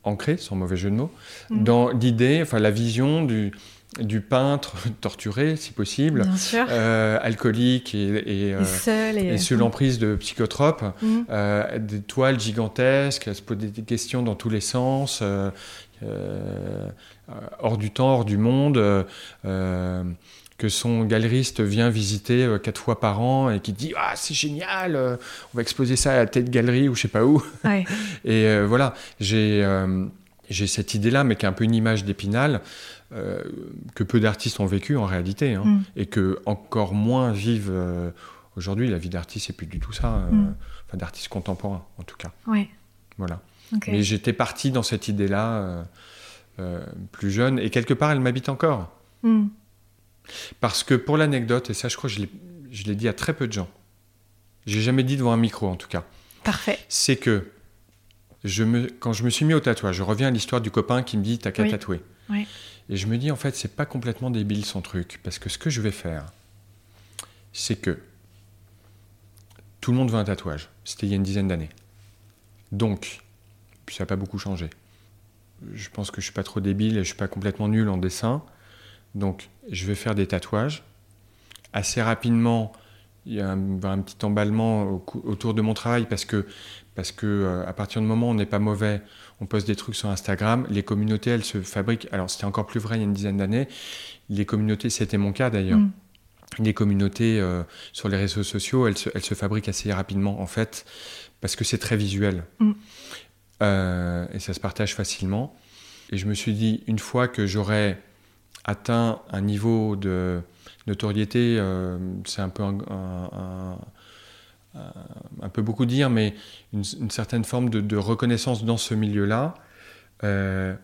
ancré, sans mauvais jeu de mots, mmh. dans l'idée, enfin, la vision du, du peintre torturé, si possible, euh, alcoolique et, euh, sous l'emprise de psychotropes, mm. euh, des toiles gigantesques, se poser des questions dans tous les sens, hors du temps, hors du monde, que son galeriste vient visiter quatre fois par an et qui dit ah c'est génial, on va exposer ça à la tête galerie ou je sais pas où. et voilà, j'ai j'ai cette idée-là, mais qui est un peu une image d'épinal. Euh, que peu d'artistes ont vécu en réalité, hein, mm. et que encore moins vivent euh, aujourd'hui. La vie d'artiste, c'est plus du tout ça, euh, mm. enfin d'artiste contemporain en tout cas. Ouais. Voilà. Mais j'étais parti dans cette idée-là plus jeune, et quelque part, elle m'habite encore. Mm. Parce que pour l'anecdote, et ça, je crois que je l'ai dit à très peu de gens. J'ai jamais dit devant un micro, en tout cas. Parfait. C'est que je me, quand je me suis mis au tatouage, je reviens à l'histoire du copain qui me dit T'as qu'à tatouer. Oui. Et je me dis, en fait, c'est pas complètement débile son truc. Parce que ce que je vais faire, c'est que tout le monde veut un tatouage. C'était il y a une dizaine d'années. Donc, puis ça n'a pas beaucoup changé. Je pense que je suis pas trop débile et je suis pas complètement nul en dessin. Donc, je vais faire des tatouages. Assez rapidement, il y a un, petit emballement autour de mon travail parce que parce que à partir du moment où on n'est pas mauvais, on poste des trucs sur Instagram, les communautés, elles se fabriquent. Alors c'était encore plus vrai il y a une dizaine d'années. Les communautés, c'était mon cas d'ailleurs. Mm. Les communautés sur les réseaux sociaux, elles se, elles se, fabriquent assez rapidement en fait, parce que c'est très visuel. Mm. et ça se partage facilement. Et je me suis dit, une fois que j'aurais atteint un niveau de notoriété, euh, c'est un peu un, peu beaucoup dire, mais une, certaine forme de, reconnaissance dans ce milieu-là. Euh,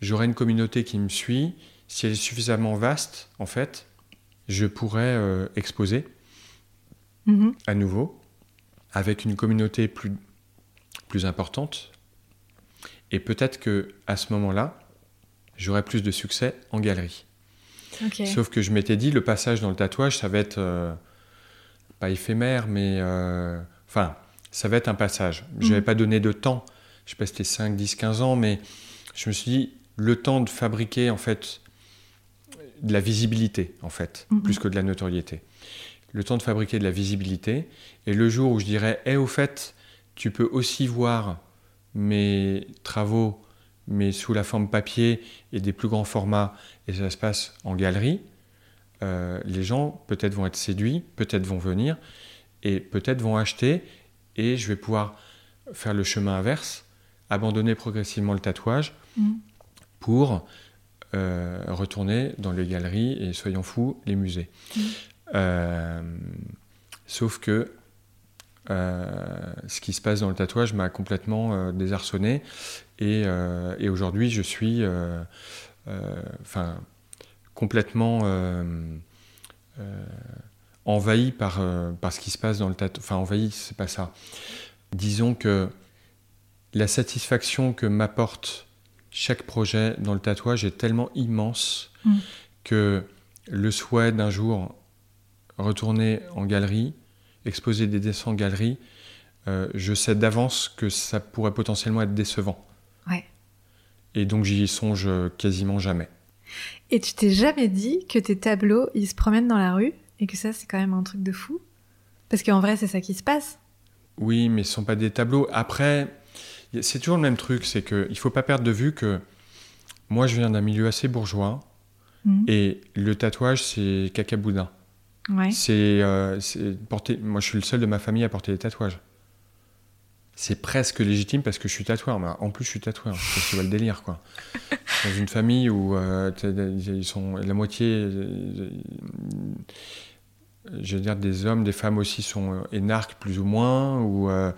j'aurai une communauté qui me suit. Si elle est suffisamment vaste, en fait, je pourrais euh, exposer mm-hmm. à nouveau avec une communauté plus, plus importante. Et peut-être que à ce moment-là, j'aurais plus de succès en galerie. Sauf que je m'étais dit, le passage dans le tatouage, ça va être euh, pas éphémère, mais euh, enfin, ça va être un passage. Je n'avais mm. pas donné de temps. Je sais pas si c'était 5, 10, 15 ans, mais je me suis dit, le temps de fabriquer, en fait, de la visibilité, en fait, plus que de la notoriété. Le temps de fabriquer de la visibilité. Et le jour où je dirais, hé, au fait, tu peux aussi voir mes travaux mais sous la forme papier et des plus grands formats, et ça se passe en galerie, euh, les gens peut-être vont être séduits, peut-être vont venir, et peut-être vont acheter, et je vais pouvoir faire le chemin inverse, abandonner progressivement le tatouage mm. pour euh, retourner dans les galeries et, soyons fous, les musées. Mm. Euh, sauf que ce qui se passe dans le tatouage m'a complètement désarçonné euh, et, aujourd'hui, je suis enfin, complètement envahi par, par ce qui se passe dans le tatouage. Enfin, envahi, c'est pas ça. Disons que la satisfaction que m'apporte chaque projet dans le tatouage est tellement immense mm. que le souhait d'un jour retourner en galerie, exposer des dessins en galerie, je sais d'avance que ça pourrait potentiellement être décevant. Et donc j'y songe quasiment jamais. Et tu t'es jamais dit que tes tableaux, ils se promènent dans la rue et que ça, c'est quand même un truc de fou? Parce qu'en vrai, c'est ça qui se passe. Oui, mais ce sont pas des tableaux. Après, c'est toujours le même truc, c'est qu'il ne faut pas perdre de vue que moi, je viens d'un milieu assez bourgeois mmh. et le tatouage, c'est cacaboudin. Ouais. Euh, c'est porter. Moi, je suis le seul de ma famille à porter des tatouages c'est presque légitime parce que je suis tatoueur. Mais en plus, je suis tatoueur. C'est le délire, quoi. Dans une famille où euh, ils sont la moitié, euh, je veux dire, des hommes, des femmes aussi sont énarques plus ou moins. Ou euh,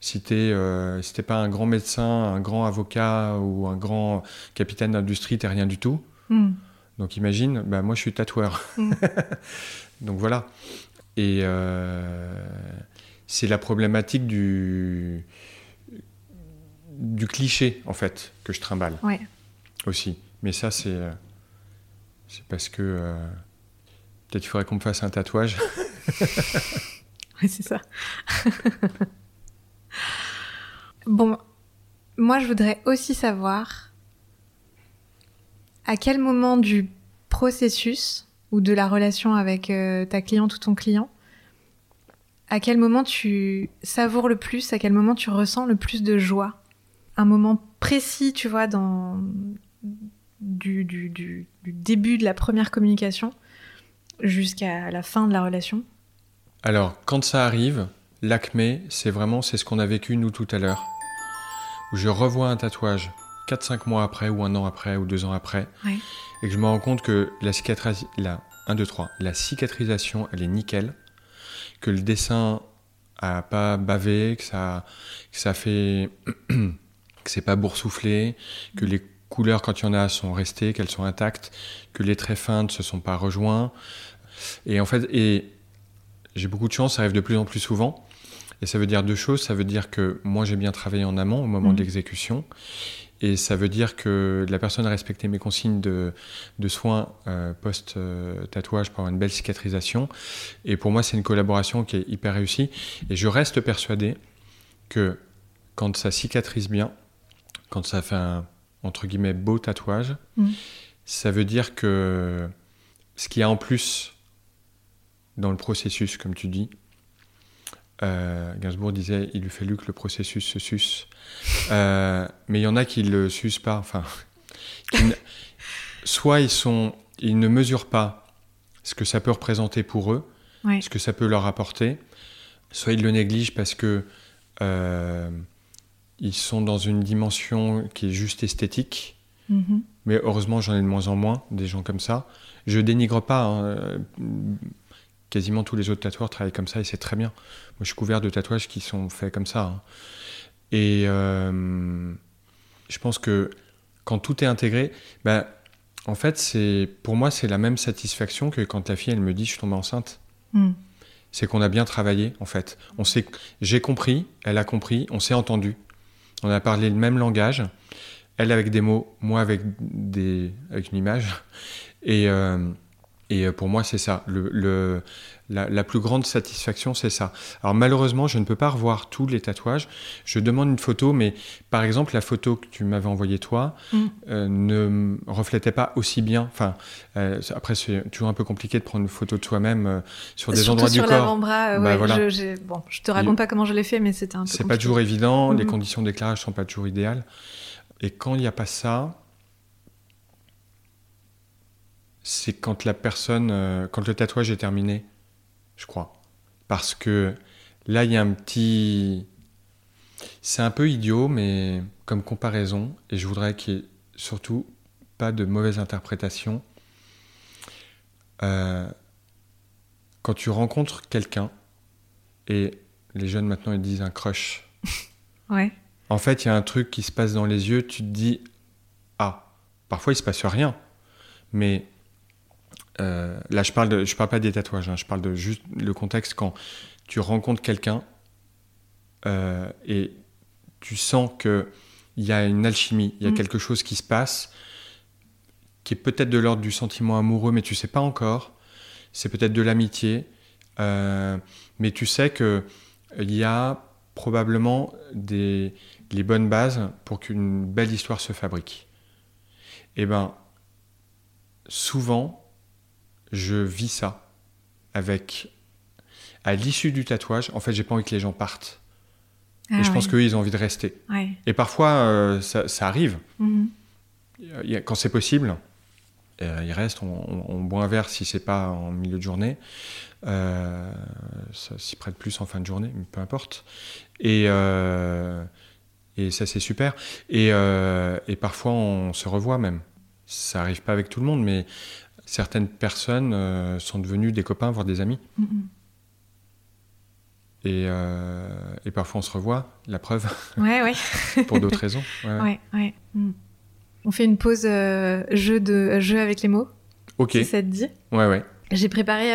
si t'es si pas un grand médecin, un grand avocat ou un grand capitaine d'industrie, t'es rien du tout. Hmm. Donc imagine, bah, moi je suis tatoueur. Hmm. Donc voilà. Et c'est la problématique du, du cliché, en fait, que je trimballe. Ouais. Aussi. Mais ça, c'est, euh, parce que euh, peut-être il faudrait qu'on me fasse un tatouage. oui, c'est ça. bon, moi, je voudrais aussi savoir à quel moment du processus ou de la relation avec euh, ta cliente ou ton client à quel moment tu savoures le plus, à quel moment tu ressens le plus de joie? Un moment précis, tu vois, dans du, du, début de la première communication jusqu'à la fin de la relation? Alors, quand ça arrive, l'acmé, c'est vraiment c'est ce qu'on a vécu nous tout à l'heure. Je revois un tatouage 4-5 mois après, ou un an après, ou deux ans après, et que je me rends compte que la cicatrisation, la 1, 2, 3, la cicatrisation, elle est nickel que le dessin a pas bavé, que ça, que ça fait, que c'est pas boursouflé, que les couleurs quand il y en a sont restées, qu'elles sont intactes, que les traits fins ne se sont pas rejoints. Et en fait, et j'ai beaucoup de chance, ça arrive de plus en plus souvent. Et ça veut dire deux choses. Ça veut dire que moi j'ai bien travaillé en amont au moment de mmh. l'exécution. Et ça veut dire que la personne a respecté mes consignes de, de soins euh, post-tatouage pour avoir une belle cicatrisation. Et pour moi, c'est une collaboration qui est hyper réussie. Et je reste persuadé que quand ça cicatrise bien, quand ça fait un, entre guillemets, beau tatouage, mm. ça veut dire que ce qu'il y a en plus dans le processus, comme tu dis, Euh, Gainsbourg disait il lui fallu que le processus se suce. Euh, mais il y en a qui le sucent pas. Enfin, soit ils, sont, ils ne mesurent pas ce que ça peut représenter pour eux, ce que ça peut leur apporter, soit ils le négligent parce que euh, ils sont dans une dimension qui est juste esthétique. Mm-hmm. Mais heureusement, j'en ai de moins en moins des gens comme ça. Je dénigre pas. Hein, quasiment tous les autres tatoueurs travaillent comme ça et c'est très bien. Moi, je suis couvert de tatouages qui sont faits comme ça. Hein. Et euh, je pense que quand tout est intégré, ben, en fait, c'est pour moi, c'est la même satisfaction que quand la fille, elle me dit, je suis tombée enceinte. Hmm. C'est qu'on a bien travaillé, en fait. On sait, j'ai compris, elle a compris, on s'est entendu. On a parlé le même langage, elle avec des mots, moi avec des, avec une image. Et euh, et euh, pour moi, c'est ça. Le, la, plus grande satisfaction, c'est ça. Alors malheureusement, je ne peux pas revoir tous les tatouages. Je demande une photo, mais par exemple, la photo que tu m'avais envoyée toi mm. euh, ne reflétait pas aussi bien. Enfin, euh, après, c'est toujours un peu compliqué de prendre une photo de soi-même sur des endroits du corps. Sur l'avant-bras, bah, voilà. je, bon, je te raconte pas comment je l'ai fait, mais c'était un peu. C'est pas toujours évident. Les mm-hmm. conditions d'éclairage sont pas toujours idéales. Et quand il n'y a pas ça, c'est quand la personne, euh, quand le tatouage est terminé, je crois. Parce que là, il y a un petit. C'est un peu idiot, mais comme comparaison, et je voudrais qu'il n'y ait surtout pas de mauvaise interprétation. Euh, quand tu rencontres quelqu'un, et les jeunes maintenant ils disent un crush. ouais. En fait, il y a un truc qui se passe dans les yeux, tu te dis Ah, parfois il se passe rien, mais euh, là, je parle de, je parle pas des tatouages, hein, je parle de juste le contexte quand tu rencontres quelqu'un euh, et tu sens que il y a une alchimie, il y a mm. quelque chose qui se passe qui est peut-être de l'ordre du sentiment amoureux, mais tu sais pas encore. C'est peut-être de l'amitié, euh, mais tu sais que il y a probablement des les bonnes bases pour qu'une belle histoire se fabrique. Et eh ben souvent je vis ça avec à l'issue du tatouage. En fait, j'ai pas envie que les gens partent. et ah je pense qu'eux, ils ont envie de rester. Et parfois, euh, ça, arrive. Mhm. Quand c'est possible, euh, ils restent. On, boit un verre si c'est pas en milieu de journée. Euh, ça s'y prête plus en fin de journée, mais peu importe. Et, et ça, c'est super. Et, et parfois, on se revoit même. Ça arrive pas avec tout le monde, mais certaines personnes euh, sont devenues des copains, voire des amis. Mm-hmm. Et, euh, et, parfois on se revoit, la preuve. Ouais, ouais. pour d'autres raisons. Ouais, ouais. Mm. On fait une pause euh, jeu, de, jeu avec les mots. Ok. Si ça te dit. Ouais, ouais. J'ai préparé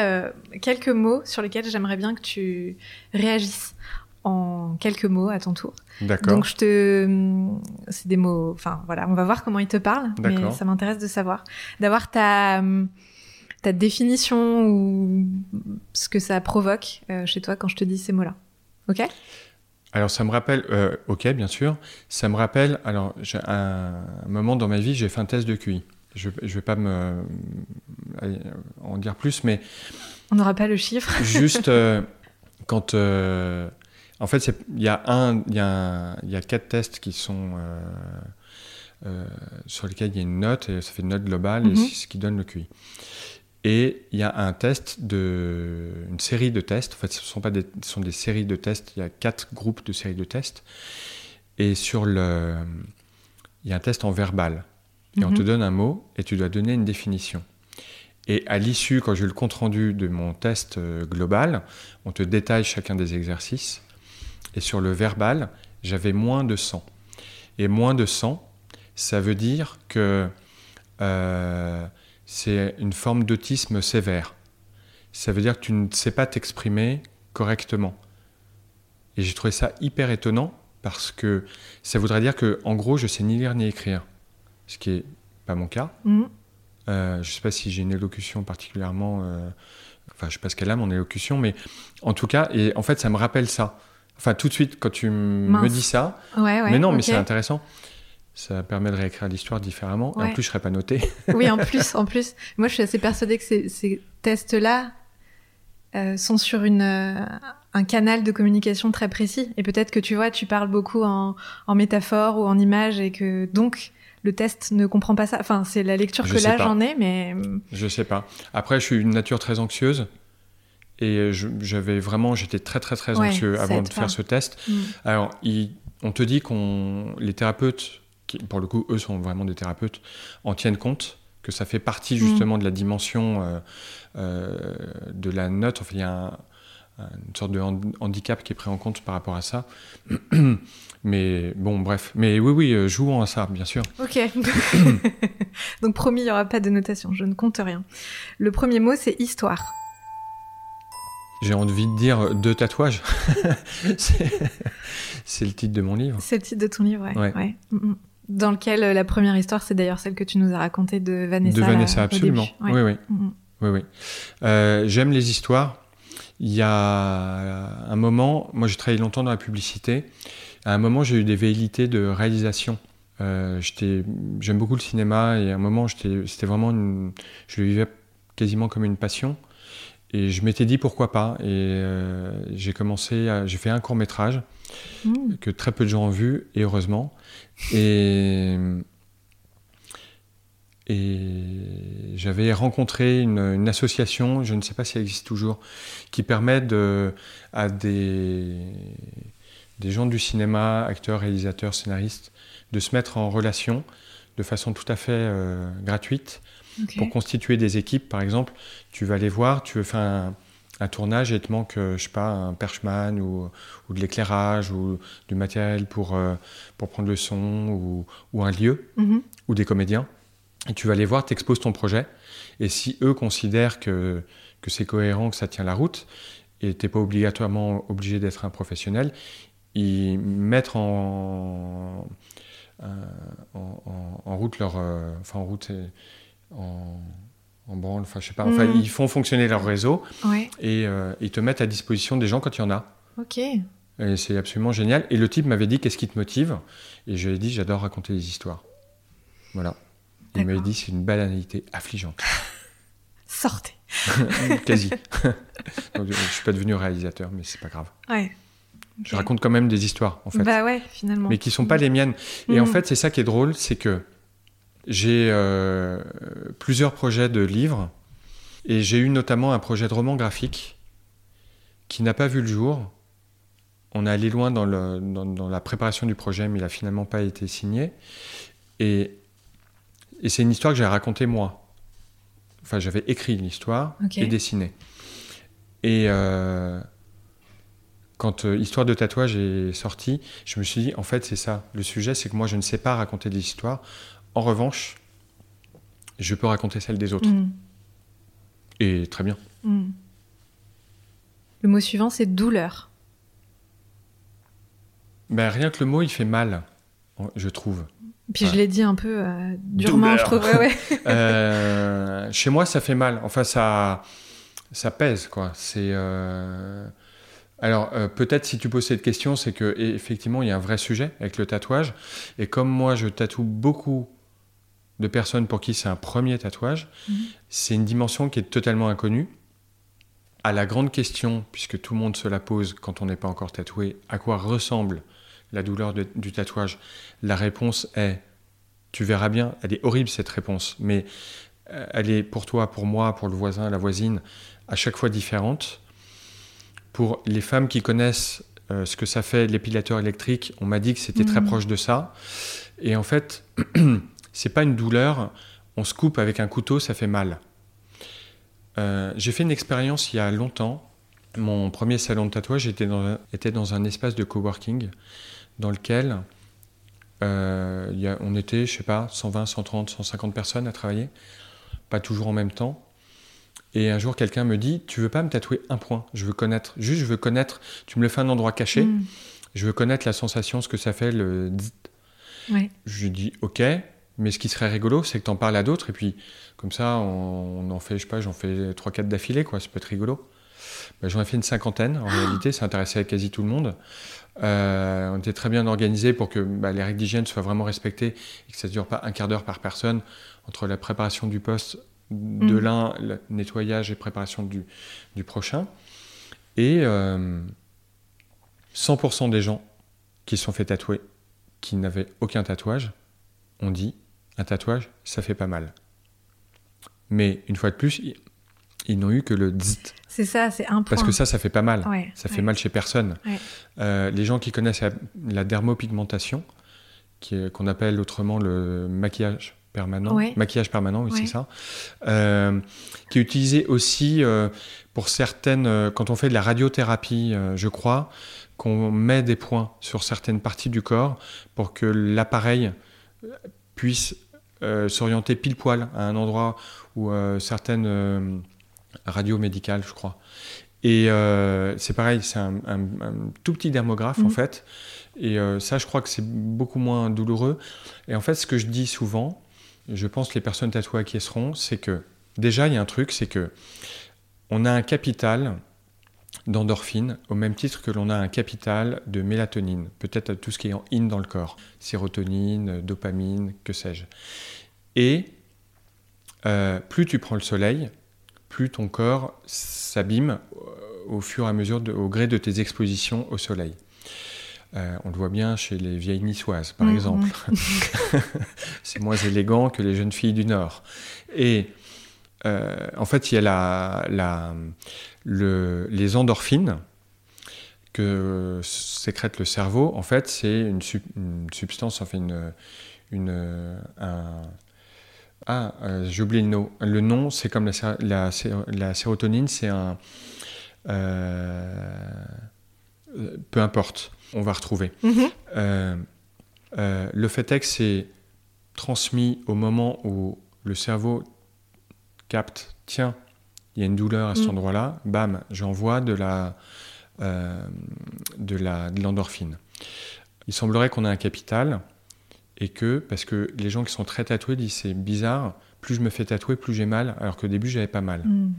quelques mots sur lesquels j'aimerais bien que tu réagisses en quelques mots à ton tour. D'accord. Donc je te, c'est des mots. Enfin voilà, on va voir comment ils te parlent, mais ça m'intéresse de savoir, d'avoir ta ta définition ou ce que ça provoque euh, chez toi quand je te dis ces mots-là. Ok? Alors ça me rappelle, euh, ok bien sûr, ça me rappelle. Alors j'ai un, moment dans ma vie, j'ai fait un test de QI. Je, je vais pas me en dire plus, mais on n'aura pas le chiffre. juste euh, quand en fait, il y, y, a y a quatre tests qui sont euh, euh, sur lesquels il y a une note, et ça fait une note globale, et mhm. c'est ce qui donne le QI. Et il y a un test de, une série de tests. En fait, ce sont pas des, ce sont des séries de tests. Il y a quatre groupes de séries de tests. Et sur le, il y a un test en verbal. Et on te mhm. donne un mot et tu dois donner une définition. Et à l'issue, quand j'ai le compte rendu de mon test euh, global, on te détaille chacun des exercices. Et sur le verbal, j'avais moins de 100. Et moins de 100, ça veut dire que euh, c'est une forme d'autisme sévère. Ça veut dire que tu ne sais pas t'exprimer correctement. Et j'ai trouvé ça hyper étonnant parce que ça voudrait dire que, en gros, je sais ni lire ni écrire, ce qui est pas mon cas. Mm. Euh, je ne sais pas si j'ai une élocution particulièrement. Euh, enfin, je sais pas ce qu'elle a mon élocution, mais en tout cas, et en fait, ça me rappelle ça. Enfin, tout de suite, quand tu me dis ça. mais non, mais c'est intéressant. Ça permet de réécrire l'histoire différemment. Et en plus, je serais pas noté. oui, en plus, en plus. Moi, je suis assez persuadée que ces, tests-là, sont sur une, un canal de communication très précis. Et peut-être que tu vois, tu parles beaucoup en, en métaphore ou en image et que donc le test ne comprend pas ça. Enfin, c'est la lecture que là j'en ai, mais. Je sais pas. Après, je suis une nature très anxieuse. Et j'avais vraiment, j'étais très très très anxieux avant de faire ce test. Mm. Alors, on te dit qu'on, les thérapeutes, qui, pour le coup, eux sont vraiment des thérapeutes, en tiennent compte, que ça fait partie justement mm. de la dimension euh, euh, de la note. Enfin, il y a un, une sorte de handicap qui est pris en compte par rapport à ça. Mais bon, bref. Mais oui, oui, euh, jouons à ça, bien sûr. Ok. Donc promis, il n'y aura pas de notation, je ne compte rien. Le premier mot, c'est histoire. J'ai envie de dire deux tatouages. c'est le titre de mon livre. C'est le titre de ton livre, ouais. Mm, mm. Dans lequel euh, la première histoire, c'est d'ailleurs celle que tu nous as racontée de Vanessa. De Vanessa, absolument. Oui, oui. Mm, oui, oui. Euh, j'aime les histoires il y a un moment, moi j'ai travaillé longtemps dans la publicité, à un moment j'ai eu des velléités de réalisation. Euh, j'aime beaucoup le cinéma et à un moment c'était vraiment je le vivais quasiment comme une passion et je m'étais dit pourquoi pas et euh, j'ai commencé j'ai fait un court métrage mmh. que très peu de gens ont vu et heureusement et et j'avais rencontré une, association, je ne sais pas si elle existe toujours, qui permet de, à des, des gens du cinéma, acteurs, réalisateurs, scénaristes, de se mettre en relation de façon tout à fait euh, gratuite pour constituer des équipes. Par exemple, tu vas aller voir, tu veux faire un, tournage et il te manque, euh, je sais pas, un perchman ou, ou de l'éclairage ou du matériel pour, euh, pour prendre le son ou, ou un lieu mm-hmm. ou des comédiens. Et tu vas les voir, t'exposes ton projet. Et si eux considèrent que, que c'est cohérent, que ça tient la route, et t'es pas obligatoirement obligé d'être un professionnel, ils mettent en, euh, en, route leur. Euh, enfin, en route, en, en branle, enfin, je sais pas. Enfin, mm. ils font fonctionner leur réseau et euh, ils te mettent à disposition des gens quand il y en a. Ok. Et c'est absolument génial. Et le type m'avait dit Qu'est-ce qui te motive Et je lui ai dit J'adore raconter des histoires. Voilà. Il m'a dit c'est une banalité affligeante. Sortez. Quasi. Donc, je suis pas devenu réalisateur, mais c'est pas grave. Ouais. Je raconte quand même des histoires, en fait. Bah ouais, finalement. Mais qui sont pas les miennes. Et en mm. fait, c'est ça qui est drôle, c'est que j'ai euh, plusieurs projets de livres, et j'ai eu notamment un projet de roman graphique qui n'a pas vu le jour. On est allé loin dans, le, dans, dans, la préparation du projet, mais il a finalement pas été signé. Et et c'est une histoire que j'ai racontée moi. Enfin, j'avais écrit l'histoire et dessiné. Et euh, quand euh, Histoire de tatouage est sortie, je me suis dit, en fait, c'est ça. Le sujet, c'est que moi, je ne sais pas raconter des histoires. En revanche, je peux raconter celles des autres. Mm. Et très bien. Mm. Le mot suivant, c'est douleur. Ben, rien que le mot, il fait mal, je trouve. Puis je l'ai dit un peu euh, durement, je trouve. Euh, chez moi, ça fait mal. Enfin, ça, ça pèse, quoi. C'est. Euh, alors, peut-être si tu poses cette question, c'est que effectivement, il y a un vrai sujet avec le tatouage. Et comme moi, je tatoue beaucoup de personnes pour qui c'est un premier tatouage, mhm. c'est une dimension qui est totalement inconnue. À la grande question, puisque tout le monde se la pose quand on n'est pas encore tatoué, à quoi ressemble la douleur du tatouage? La réponse est, tu verras bien, elle est horrible cette réponse, mais euh, elle est pour toi, pour moi, pour le voisin, la voisine, à chaque fois différente. Pour les femmes qui connaissent euh, ce que ça fait l'épilateur électrique, on m'a dit que c'était très mmh. proche de ça. Et en fait, c'est pas une douleur, on se coupe avec un couteau, ça fait mal. Euh, j'ai fait une expérience il y a longtemps. Mon premier salon de tatouage était dans, était dans un espace de coworking dans lequel euh, on était, je sais pas, 120, 130, 150 personnes à travailler, pas toujours en même temps. Et un jour, quelqu'un me dit Tu veux pas me tatouer un point? Je veux connaître, juste je veux connaître. Tu me le fais un endroit caché. Mm. Je veux connaître la sensation, ce que ça fait, le. Je dis Ok, mais ce qui serait rigolo, c'est que tu en parles à d'autres. Et puis, comme ça, on, en fait, je sais pas, j'en fais 3-4 d'affilée, quoi. Ça peut être rigolo. Ben, j'en ai fait une cinquantaine, en réalité, ça intéressait quasi tout le monde. Euh, on était très bien organisé pour que bah, les règles d'hygiène soient vraiment respectées et que ça ne dure pas un quart d'heure par personne entre la préparation du poste de mm. l'un, nettoyage et préparation du, du prochain. Et 100% des gens qui se sont fait tatouer, qui n'avaient aucun tatouage, ont dit un tatouage, ça fait pas mal. Mais une fois de plus, ils, n'ont eu que le dzit. C'est ça, c'est un point. Parce que ça, ça fait pas mal. ça fait mal chez personne. Euh, les gens qui connaissent la, dermopigmentation, qu'on appelle autrement le maquillage permanent, maquillage permanent, oui, c'est ça, euh, qui est utilisé aussi euh, pour certaines, quand on fait de la radiothérapie, je crois, qu'on met des points sur certaines parties du corps pour que l'appareil puisse euh, s'orienter pile poil à un endroit où euh, certaines euh, radios médicales, je crois. Et c'est pareil, c'est un, tout petit dermographe en mhm. fait. Et ça, je crois que c'est beaucoup moins douloureux. Et en fait, ce que je dis souvent, je pense que les personnes tatouées acquiesceront, c'est que déjà, il y a un truc, c'est que on a un capital d'endorphine au même titre que l'on a un capital de mélatonine, peut-être tout ce qui est en in dans le corps, sérotonine, dopamine, que sais-je. Et euh, plus tu prends le soleil, plus ton corps s'abîme au fur et à mesure, au gré de tes expositions au soleil. Euh, on le voit bien chez les vieilles niçoises, par mm, exemple. C'est moins élégant que les jeunes filles du Nord. Et euh, en fait, il y a la, le, les endorphines que sécrète le cerveau. En fait, c'est une, substance, enfin une, une un, ah, euh, j'ai oublié le nom. Le nom, c'est comme la, la, la sérotonine, c'est un. Euh, peu importe, on va retrouver. Mm-hmm. le fait est que c'est transmis au moment où le cerveau capte, tiens, il y a une douleur à cet mm. endroit-là, bam, j'envoie de la euh, de la de l'endorphine. Il semblerait qu'on ait un capital et que parce que les gens qui sont très tatoués disent c'est bizarre, plus je me fais tatouer, plus j'ai mal, alors qu'au début j'avais pas mal. Mm.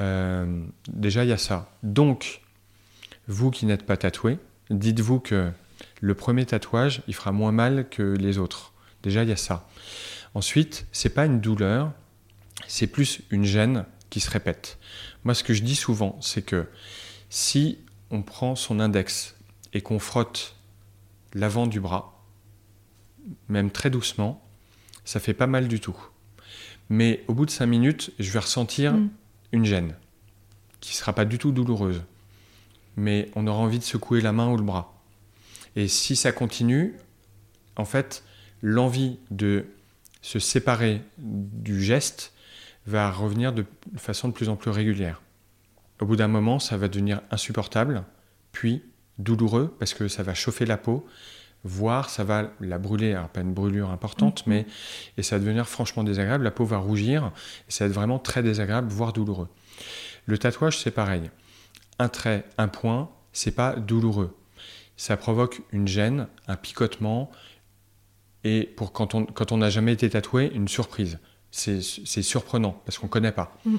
Euh, déjà il y a ça. Donc vous qui n'êtes pas tatoué, dites-vous que le premier tatouage il fera moins mal que les autres. Déjà il y a ça. Ensuite c'est pas une douleur, c'est plus une gêne qui se répète. Moi, ce que je dis souvent, c'est que si on prend son index et qu'on frotte l'avant du bras, même très doucement, ça fait pas mal du tout. Mais au bout de cinq minutes, je vais ressentir mm. une gêne qui sera pas du tout douloureuse. Mais on aura envie de secouer la main ou le bras. Et si ça continue, en fait, l'envie de se séparer du geste va revenir de façon de plus en plus régulière. Au bout d'un moment, ça va devenir insupportable, puis douloureux parce que ça va chauffer la peau, voire ça va la brûler, alors pas une brûlure importante, mhm. mais et ça va devenir franchement désagréable, la peau va rougir, et ça va être vraiment très désagréable, voire douloureux. Le tatouage, c'est pareil. Un trait, un point, c'est pas douloureux. Ça provoque une gêne, un picotement, et pour quand on quand on n'a jamais été tatoué, une surprise c'est surprenant parce qu'on ne connaît pas. Mm.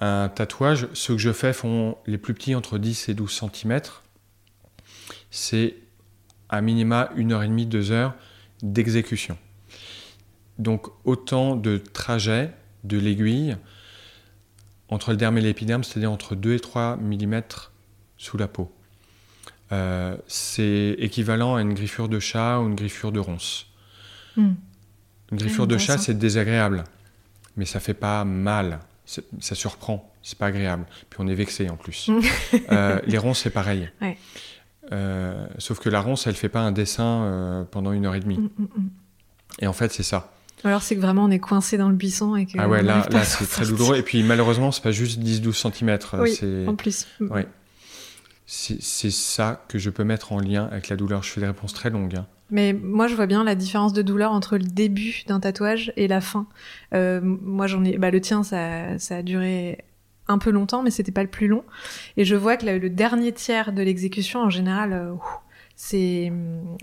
Un tatouage, ceux que je fais font les plus petits entre 10 et 12 cm. C'est à minima une heure et demie, deux heures d'exécution. Donc autant de trajets de l'aiguille entre le derme et l'épiderme, c'est-à-dire entre 2 et 3 mm sous la peau. Euh, c'est équivalent à une griffure de chat ou une griffure de ronce. Mm. Une griffure de chat, c'est désagréable, mais ça fait pas mal. Ça surprend, c'est pas agréable. Puis on est vexé en plus. euh, les ronces, c'est pareil. Euh, sauf que la ronce, elle fait pas un dessin euh, pendant une heure et demie. Mm, mm, mm. Et en fait, c'est ça. Alors c'est que vraiment on est coincé dans le buisson et que. Ah ouais, là, là c'est très douloureux. Et puis malheureusement, c'est pas juste 10-12 cm. Oui, en plus. Ouais. C'est ça que je peux mettre en lien avec la douleur. Je fais des réponses très longues. Hein. Mais moi, je vois bien la différence de douleur entre le début d'un tatouage et la fin. Euh, moi, j'en ai, bah, le tien, ça, ça a duré un peu longtemps, mais c'était pas le plus long. Et je vois que le dernier tiers de l'exécution, en général, euh, c'est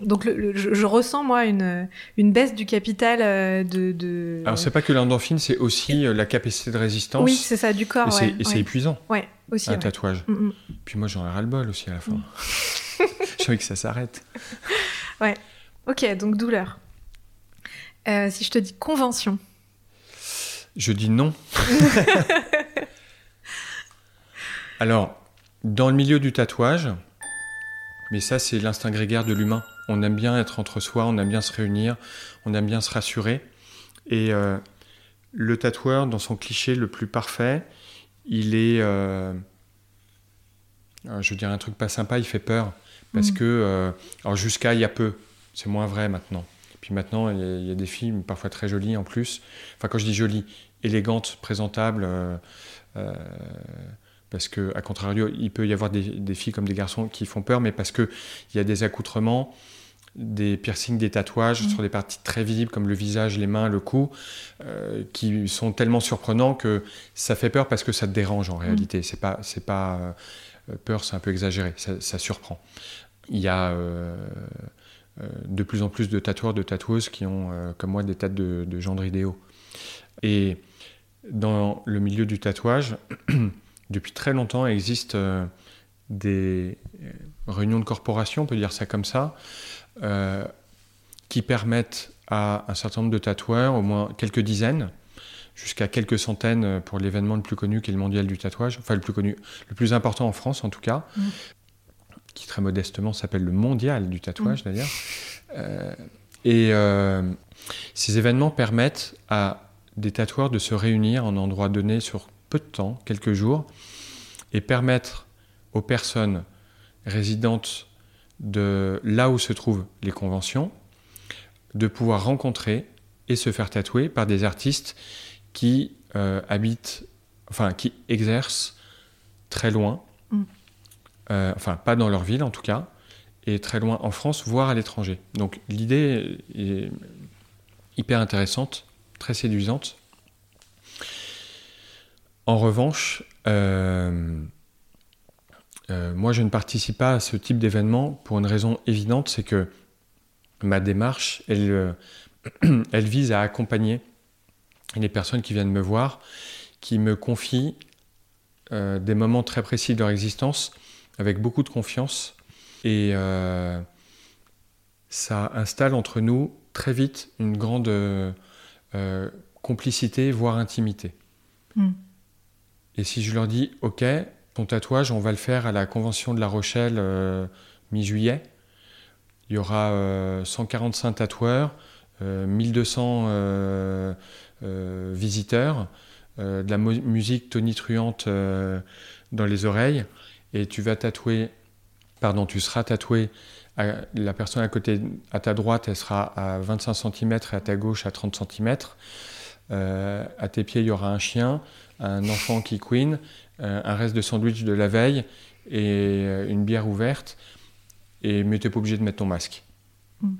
donc je, ressens moi une, une baisse du capital euh, de, de... alors c'est pas que l'endorphine c'est aussi la capacité de résistance oui c'est ça du corps et c'est épuisant ouais aussi un tatouage mm, mm. puis moi j'en ai ras le bol aussi à la fin mm. j'ai envie que ça s'arrête ouais Ok, donc douleur. Euh, si je te dis convention. Je dis non. Alors, dans le milieu du tatouage, mais ça c'est l'instinct grégaire de l'humain. On aime bien être entre soi, on aime bien se réunir, on aime bien se rassurer. Et euh, le tatoueur, dans son cliché le plus parfait, il est... Euh, je veux dire un truc pas sympa, il fait peur. Parce mm. que... Alors jusqu'à il y a peu, c'est moins vrai maintenant. Puis maintenant, il y, a, des filles parfois très jolies en plus. Enfin, quand je dis jolies, élégantes, présentables parce que à contrario, il peut y avoir des, filles comme des garçons qui font peur, mais parce que il y a des accoutrements, des piercings, des tatouages mmh. sur des parties très visibles comme le visage, les mains, le cou, euh, qui sont tellement surprenants que ça fait peur parce que ça te dérange en réalité. Mmh. C'est pas, c'est pas euh, peur, c'est un peu exagéré, ça, surprend. Il y a euh, de plus en plus de tatoueurs, de tatoueuses qui ont, comme moi, des têtes de, de gendres idéaux. Et dans le milieu du tatouage, depuis très longtemps, existe euh, des euh, réunions de corporation, on peut dire ça comme ça, euh, qui permettent à un certain nombre de tatoueurs, au moins quelques dizaines, jusqu'à quelques centaines pour l'événement le plus connu qui est le mondial du tatouage, enfin le plus connu, le plus important en France en tout cas, mm. Qui très modestement s'appelle le mondial du tatouage mm. d'ailleurs. et ces événements permettent à des tatoueurs de se réunir en endroit donné sur peu de temps, quelques jours, et permettre aux personnes résidentes de là où se trouvent les conventions de pouvoir rencontrer et se faire tatouer par des artistes qui euh, habitent, enfin qui exercent très loin. Euh, enfin pas dans leur ville en tout cas, et très loin en France, voire à l'étranger. Donc l'idée est hyper intéressante, très séduisante. En revanche, euh, euh, moi je ne participe pas à ce type d'événement pour une raison évidente, c'est que ma démarche, elle, elle vise à accompagner les personnes qui viennent me voir, qui me confient des moments très précis de leur existence avec beaucoup de confiance et ça installe entre nous très vite une grande complicité, voire intimité. Hmm. Et si je leur dis, OK, ton tatouage, on va le faire à la Convention de La Rochelle euh, mi-juillet, il y aura 145 euh, tatoueurs, 1200 euh, visiteurs, de la musique tonitruante dans les oreilles, et tu vas tatouer, pardon, tu seras tatoué la personne à côté, à ta droite, elle sera à 25 cm et à ta gauche à 30 cm. à tes pieds, il y aura un chien un enfant qui queen, euh, un reste de sandwich de la veille et euh, une bière ouverte, et, mais tu n'es pas obligé de mettre ton masque. Mm.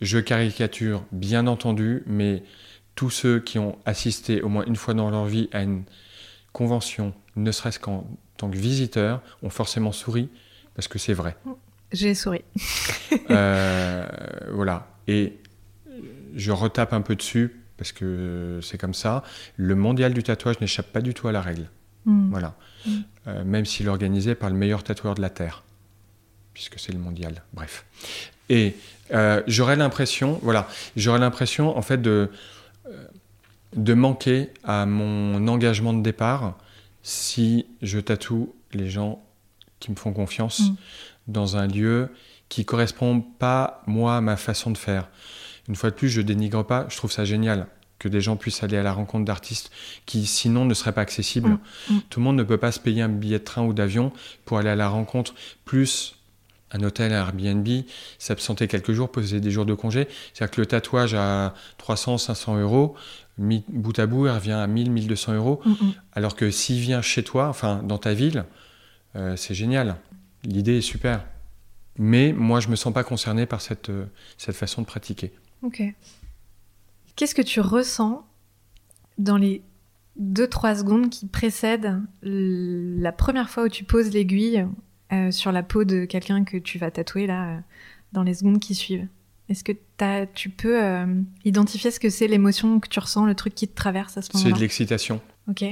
Je caricature, bien entendu, mais tous ceux qui ont assisté au moins une fois dans leur vie à une convention, ne serait-ce qu'en tant que visiteur, ont forcément souri, parce que c'est vrai. J'ai souri. Euh, voilà. Et je retape un peu dessus parce que c'est comme ça. Le mondial du tatouage n'échappe pas du tout à la règle. Hmm. Voilà. Hmm. Euh, même s'il est organisé par le meilleur tatoueur de la Terre, puisque c'est le mondial. Bref. Et euh, j'aurais l'impression, voilà, j'aurais l'impression en fait de, euh, de manquer à mon engagement de départ si je tatoue les gens qui me font confiance hmm. dans un lieu qui correspond pas moi à ma façon de faire. Une fois de plus, je dénigre pas, je trouve ça génial que des gens puissent aller à la rencontre d'artistes qui sinon ne seraient pas accessibles. Mm, mm. Tout le monde ne peut pas se payer un billet de train ou d'avion pour aller à la rencontre, plus un hôtel, un Airbnb, s'absenter quelques jours, poser des jours de congé. C'est-à-dire que le tatouage à 300, 500 euros, bout à bout, il revient à 1000, 1200 euros. Mm, Alors que s'il vient chez toi, enfin dans ta ville, euh, c'est génial. L'idée est super. Mais moi, je me sens pas concerné par cette, euh, cette façon de pratiquer. Ok. Qu'est-ce que tu ressens dans les 2-3 secondes qui précèdent la première fois où tu poses l'aiguille euh, sur la peau de quelqu'un que tu vas tatouer là, dans les secondes qui suivent? Est-ce que tu peux euh, identifier ce que c'est l'émotion que tu ressens, le truc qui te traverse à ce moment-là C'est de l'excitation. Ok.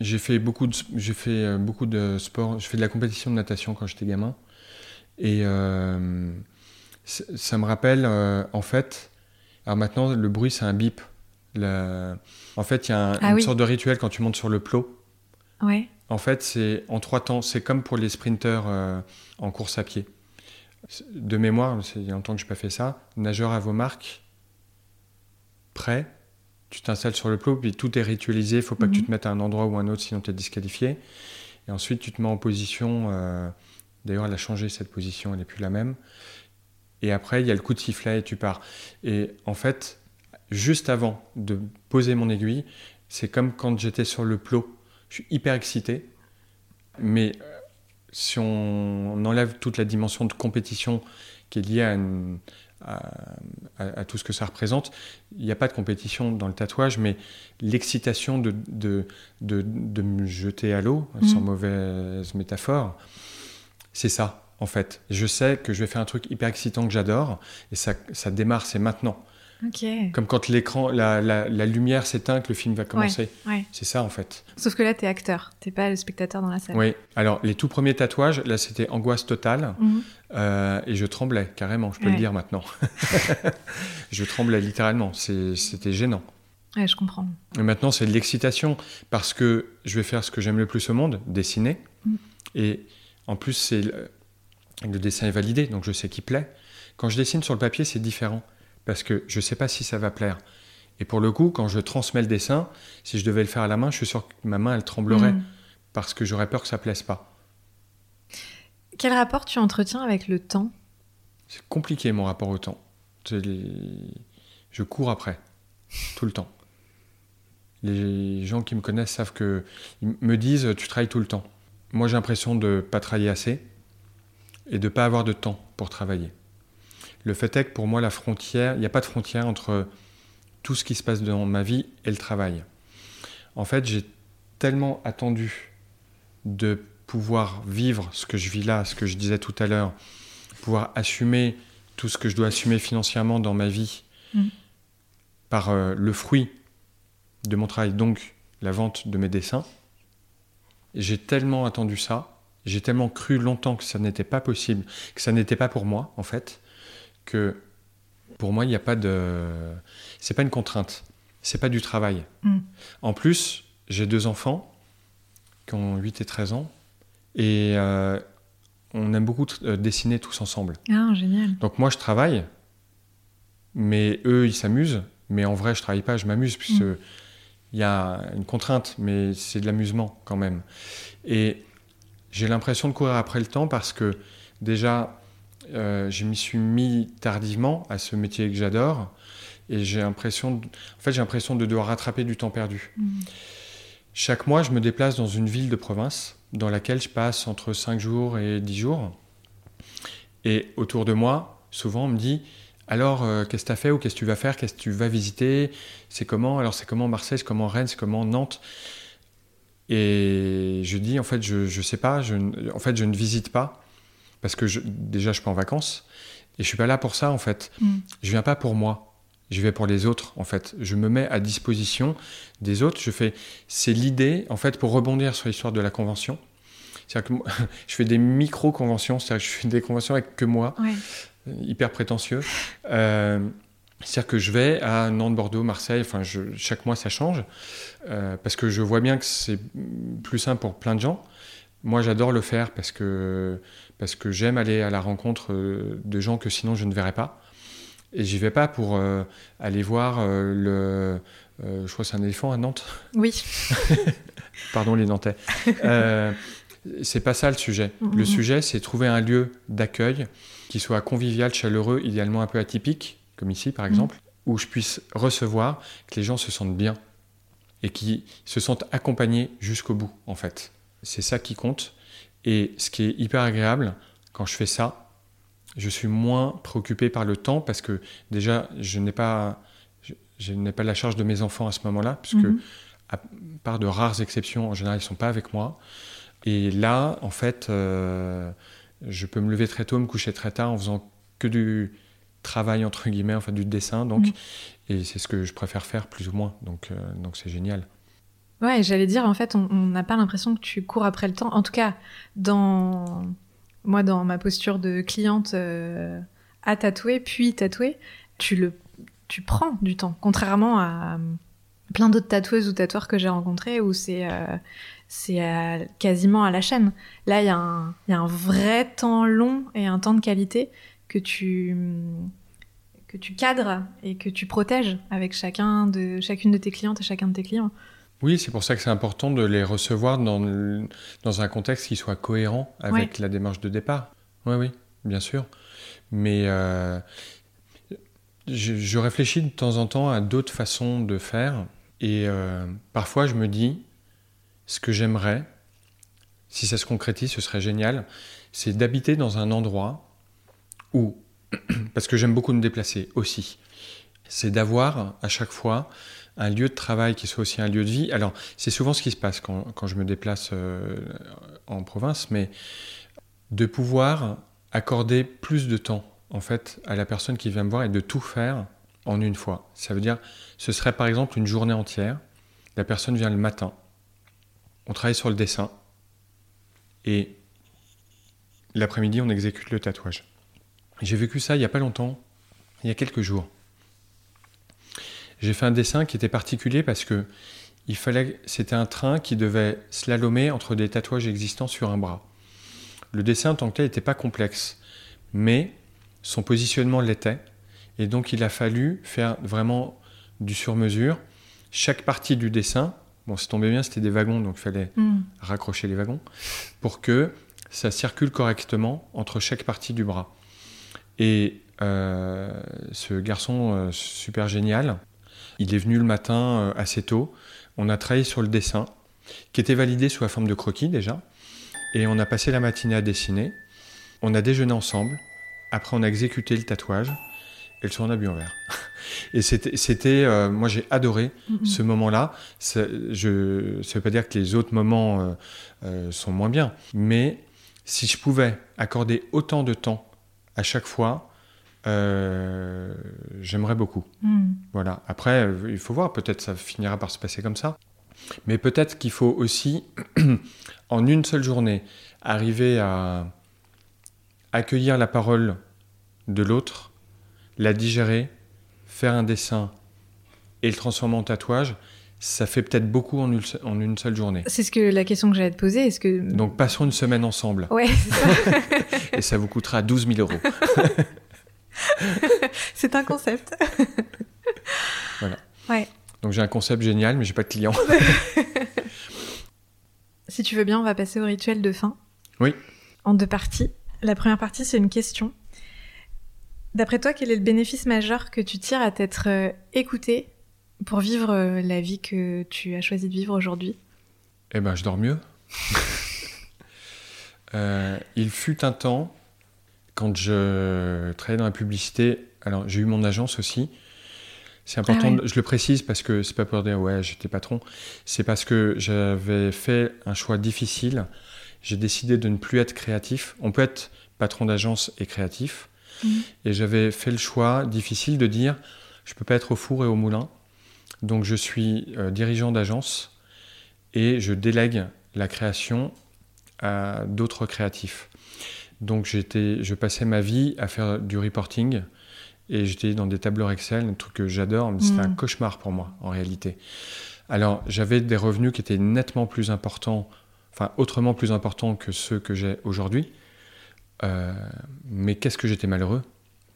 J'ai fait beaucoup de, j'ai fait beaucoup de sport. J'ai fait de la compétition de natation quand j'étais gamin, et ça me rappelle en fait alors maintenant, le bruit, c'est un bip En fait, il y a ah une sorte de rituel quand tu montes sur le plot. Ouais. En fait, c'est en trois temps. C'est comme pour les sprinteurs euh, en course à pied. De mémoire, il y a longtemps que je n'ai pas fait ça. Nageur à vos marques, prêt. Tu t'installes sur le plot, puis tout est ritualisé. Il faut pas que tu mhm. te mettes à un endroit ou un autre, sinon tu es disqualifié. Et ensuite, tu te mets en position. Euh, d'ailleurs, elle a changé cette position, elle n'est plus la même. Et après, il y a le coup de sifflet et tu pars. Et en fait, juste avant de poser mon aiguille, c'est comme quand j'étais sur le plot. Je suis hyper excité. Mais si on enlève toute la dimension de compétition qui est liée à, tout ce que ça représente, il n'y a pas de compétition dans le tatouage, mais l'excitation de, de, me jeter à l'eau, mmh. sans mauvaise métaphore, c'est ça en fait. Je sais que je vais faire un truc hyper excitant que j'adore, et ça, ça démarre, c'est maintenant. Comme quand l'écran, la, la, lumière s'éteint, que le film va commencer. C'est ça en fait. Sauf que là, tu es acteur, t'es pas le spectateur dans la salle. Oui. Alors les tout premiers tatouages, là, c'était angoisse totale, mhm. euh, et je tremblais carrément. Je peux le dire maintenant. je tremblais littéralement. C'était gênant. Ouais, je comprends. Et maintenant, c'est de l'excitation parce que je vais faire ce que j'aime le plus au monde, dessiner. Mhm. Et en plus, c'est le dessin est validé, donc je sais qu'il plaît. Quand je dessine sur le papier, c'est différent parce que je ne sais pas si ça va plaire. Et pour le coup, quand je transmets le dessin, si je devais le faire à la main, je suis sûr que ma main, elle tremblerait mm. parce que j'aurais peur que ça plaise pas. Quel rapport tu entretiens avec le temps? C'est compliqué mon rapport au temps. Je cours après, tout le temps. Les gens qui me connaissent savent que ils me disent tu travailles tout le temps. Moi j'ai l'impression de ne pas travailler assez et de ne pas avoir de temps pour travailler. Le fait est que pour moi, la frontière, il n'y a pas de frontière entre tout ce qui se passe dans ma vie et le travail. En fait, j'ai tellement attendu de pouvoir vivre ce que je vis là, ce que je disais tout à l'heure, pouvoir assumer tout ce que je dois assumer financièrement dans ma vie mm. par euh, le fruit de mon travail, donc la vente de mes dessins. J'ai tellement attendu ça, j'ai tellement cru longtemps que ça n'était pas possible, que ça n'était pas pour moi en fait, que pour moi, il n'y a pas de. C'est pas une contrainte. C'est pas du travail. Mm. En plus, j'ai deux enfants qui ont 8 et 13 ans. Et euh, on aime beaucoup euh, dessiner tous ensemble. Ah, génial. Donc moi, je travaille, mais eux, ils s'amusent. Mais en vrai, je travaille pas, je m'amuse, puisque mm. il y a une contrainte, mais c'est de l'amusement quand même. Et j'ai l'impression de courir après le temps parce que déjà, euh, je m'y suis mis tardivement à ce métier que j'adore et j'ai l'impression, de... en fait, j'ai l'impression de devoir rattraper du temps perdu. Mm. Chaque mois, je me déplace dans une ville de province dans laquelle je passe entre 5 jours et 10 jours. Et autour de moi, souvent, on me dit alors, euh, qu'est-ce que tu as fait ou qu'est-ce que tu vas faire? Qu'est-ce que tu vas visiter? C'est comment? Alors, c'est comment Marseille? C'est comment Rennes? C'est comment Nantes? Et je dis en fait, je ne sais pas. Je, en fait, je ne visite pas parce que je, déjà je suis pas en vacances et je suis pas là pour ça en fait. Mm. Je viens pas pour moi, je vais pour les autres en fait. Je me mets à disposition des autres. Je fais, c'est l'idée en fait pour rebondir sur l'histoire de la convention. C'est-à-dire que je fais des micro conventions, c'est-à-dire que je fais des conventions avec que moi, euh, hyper prétentieux. Euh, c'est-à-dire que je vais à Nantes, Bordeaux, Marseille, enfin chaque mois ça change, euh, parce que je vois bien que c'est plus simple pour plein de gens. Moi j'adore le faire parce que parce que j'aime aller à la rencontre euh, de gens que sinon je ne verrais pas. Et j'y vais pas pour euh, aller voir euh, le. je crois que c'est un éléphant à Nantes. Oui. Pardon les Nantais. c'est pas ça le sujet. Mm-hmm. Le sujet, c'est trouver un lieu d'accueil qui soit convivial, chaleureux, idéalement un peu atypique, comme ici par mm-hmm. exemple, où je puisse recevoir, que les gens se sentent bien et qui se sentent accompagnés jusqu'au bout, en fait. C'est ça qui compte. Et ce qui est hyper agréable, quand je fais ça, je suis moins préoccupé par le temps parce que déjà, je n'ai pas, je, n'ai pas la charge de mes enfants à ce moment-là, puisque mhm. à part de rares exceptions, en général, ils ne sont pas avec moi. Et là, en fait, euh, je peux me lever très tôt, me coucher très tard en faisant que du travail, entre guillemets, enfin du dessin. Donc, mhm. Et c'est ce que je préfère faire, plus ou moins. Donc, euh, donc c'est génial. Ouais, j'allais dire, en fait, on n'a pas l'impression que tu cours après le temps. En tout cas, dans moi, dans ma posture de cliente euh, à tatouer, puis tatouer, tu le tu prends du temps, contrairement à plein d'autres tatoueuses ou tatoueurs que j'ai rencontrés où c'est c'est quasiment à la chaîne. Là, il y, a un vrai temps long et un temps de qualité que tu que tu cadres et que tu protèges avec chacun de chacune de tes clientes et chacun de tes clients. Oui, c'est pour ça que c'est important de les recevoir dans, dans un contexte qui soit cohérent avec la démarche de départ. Oui, oui, bien sûr. Mais euh, je, réfléchis de temps en temps à d'autres façons de faire. Et euh, parfois, je me dis, ce que j'aimerais, si ça se concrétise, ce serait génial, c'est d'habiter dans un endroit où, parce que j'aime beaucoup me déplacer aussi, c'est d'avoir à chaque fois un lieu de travail qui soit aussi un lieu de vie. Alors, c'est souvent ce qui se passe quand, quand je me déplace euh, en province, mais de pouvoir accorder plus de temps, en fait, à la personne qui vient me voir et de tout faire en une fois. Ça veut dire, ce serait par exemple une journée entière. La personne vient le matin, on travaille sur le dessin, et l'après-midi, on exécute le tatouage. J'ai vécu ça il n'y a pas longtemps, il y a quelques jours. J'ai fait un dessin qui était particulier parce que il fallait, c'était un train qui devait slalomer entre des tatouages existants sur un bras. Le dessin en tant que tel n'était pas complexe, mais son positionnement l'était, et donc il a fallu faire vraiment du sur-mesure. Chaque partie du dessin, bon, c'est tombé bien, c'était des wagons, donc il fallait hmm. raccrocher les wagons pour que ça circule correctement entre chaque partie du bras. Et euh, ce garçon euh, super génial, il est venu le matin euh, assez tôt. On a travaillé sur le dessin, qui était validé sous la forme de croquis déjà. Et on a passé la matinée à dessiner. On a déjeuné ensemble. Après, on a exécuté le tatouage. Et le soir, on a bu un verre. Et c'était, euh, moi, j'ai adoré mm-hmm. ce moment-là. Je, ça ne veut pas dire que les autres moments euh, sont moins bien. Mais si je pouvais accorder autant de temps à chaque fois, euh, j'aimerais beaucoup. Hmm. Voilà. Après, il faut voir, peut-être ça finira par se passer comme ça. Mais peut-être qu'il faut aussi, en une seule journée, arriver à accueillir la parole de l'autre, la digérer, faire un dessin et le transformer en tatouage. Ça fait peut-être beaucoup en une, seule journée. C'est ce que la question que j'allais te poser. Est-ce que donc passons une semaine ensemble. Ouais. et ça vous coûtera 12 000 euros. c'est un concept. voilà. Ouais. Donc j'ai un concept génial, mais j'ai pas de clients. si tu veux bien, on va passer au rituel de fin. Oui. En deux parties. La première partie, c'est une question. D'après toi, quel est le bénéfice majeur que tu tires à t'être euh, écouté pour vivre euh, la vie que tu as choisi de vivre aujourd'hui? Eh ben, je dors mieux. Euh, il fut un temps quand je travaillais dans la publicité, alors j'ai eu mon agence aussi. C'est important, ah je le précise parce que c'est pas pour dire ouais j'étais patron, c'est parce que j'avais fait un choix difficile. J'ai décidé de ne plus être créatif. On peut être patron d'agence et créatif, mmh. et j'avais fait le choix difficile de dire je peux pas être au four et au moulin. Donc je suis euh, dirigeant d'agence et je délègue la création à d'autres créatifs. Donc j'étais, je passais ma vie à faire du reporting et j'étais dans des tableurs Excel, un truc que j'adore, mais c'était un mm. cauchemar pour moi en réalité. Alors j'avais des revenus qui étaient nettement plus importants, enfin autrement plus importants que ceux que j'ai aujourd'hui. Euh, mais qu'est-ce que j'étais malheureux?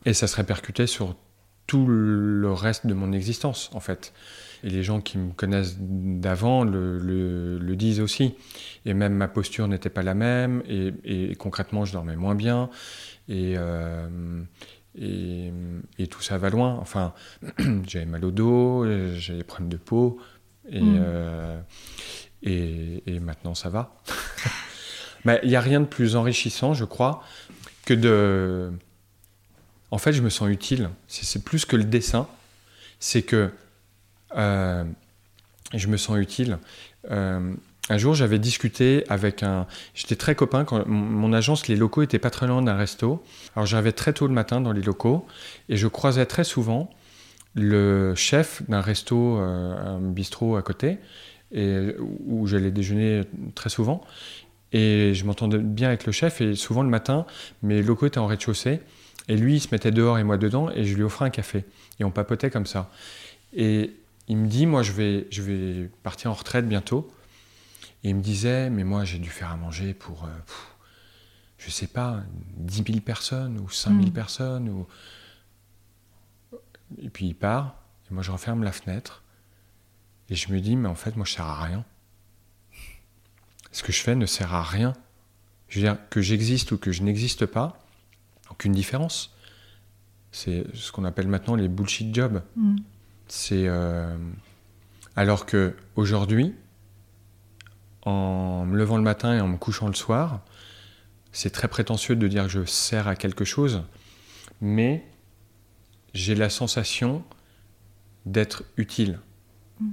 Et ça se répercutait sur tout le reste de mon existence en fait. Et les gens qui me connaissent d'avant le, disent aussi. Et même ma posture n'était pas la même, et, concrètement, je dormais moins bien, euh, et, et, tout ça va loin. Enfin, j'avais mal au dos, j'avais des problèmes de peau, et, mm. euh, et, maintenant ça va. Mais il n'y a rien de plus enrichissant, je crois, que de... En fait, je me sens utile. C'est plus que le dessin. C'est que euh, je me sens utile. Euh, un jour, j'avais discuté avec un. J'étais très copain quand mon agence, les locaux étaient pas très loin d'un resto. Alors j'arrivais très tôt le matin dans les locaux et je croisais très souvent le chef d'un resto, euh, un bistrot à côté, et, où j'allais déjeuner très souvent. Et je m'entendais bien avec le chef et souvent le matin, mes locaux étaient en rez-de-chaussée Et lui, il se mettait dehors et moi dedans, et je lui offrais un café. Et on papotait comme ça. Et il me dit, moi, je vais, je vais partir en retraite bientôt. Et il me disait, mais moi, j'ai dû faire à manger pour, je euh, je sais pas, 10 000 personnes ou 5 000 mm. personnes. Ou... Et puis il part, et moi, je referme la fenêtre. Et je me dis, mais en fait, moi, je sers à rien. Ce que je fais ne sert à rien. Je veux dire, que j'existe ou que je n'existe pas, aucune différence. C'est ce qu'on appelle maintenant les bullshit jobs. Mm. C'est euh, alors que aujourd'hui, en me levant le matin et en me couchant le soir, c'est très prétentieux de dire que je sers à quelque chose, mais j'ai la sensation d'être utile. Mm.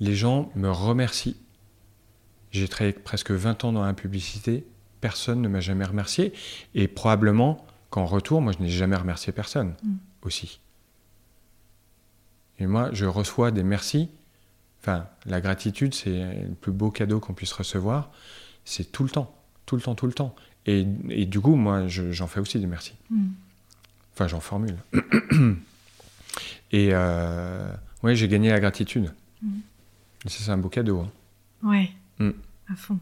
Les gens me remercient. J'ai travaillé presque 20 ans dans la publicité, personne ne m'a jamais remercié, et probablement qu'en retour, moi je n'ai jamais remercié personne mm. aussi. Et moi, je reçois des merci. Enfin, la gratitude, c'est le plus beau cadeau qu'on puisse recevoir. C'est tout le temps, tout le temps, tout le temps. Et, du coup, moi, j'en fais aussi des merci. Mm. Enfin, j'en formule. et euh, oui, j'ai gagné la gratitude. Mm. C'est un beau cadeau. Hein. Ouais, à fond.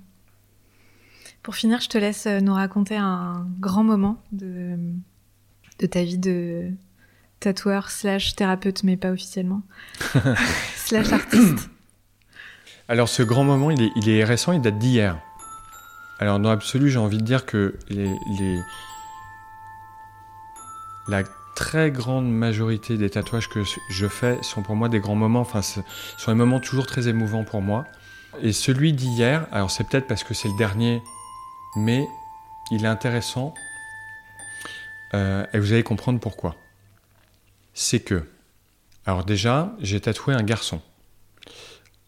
Pour finir, je te laisse euh, nous raconter un grand moment de, de ta vie de, tatoueur slash thérapeute, mais pas officiellement, slash artiste Alors ce grand moment, il est, il est récent, il date d'hier. Alors dans l'absolu, j'ai envie de dire que les, les, la très grande majorité des tatouages que je fais sont pour moi des grands moments, enfin sont des moments toujours très émouvants pour moi. Et celui d'hier, alors c'est peut-être parce que c'est le dernier, mais il est intéressant euh, et vous allez comprendre pourquoi c'est que, alors déjà, j'ai tatoué un garçon.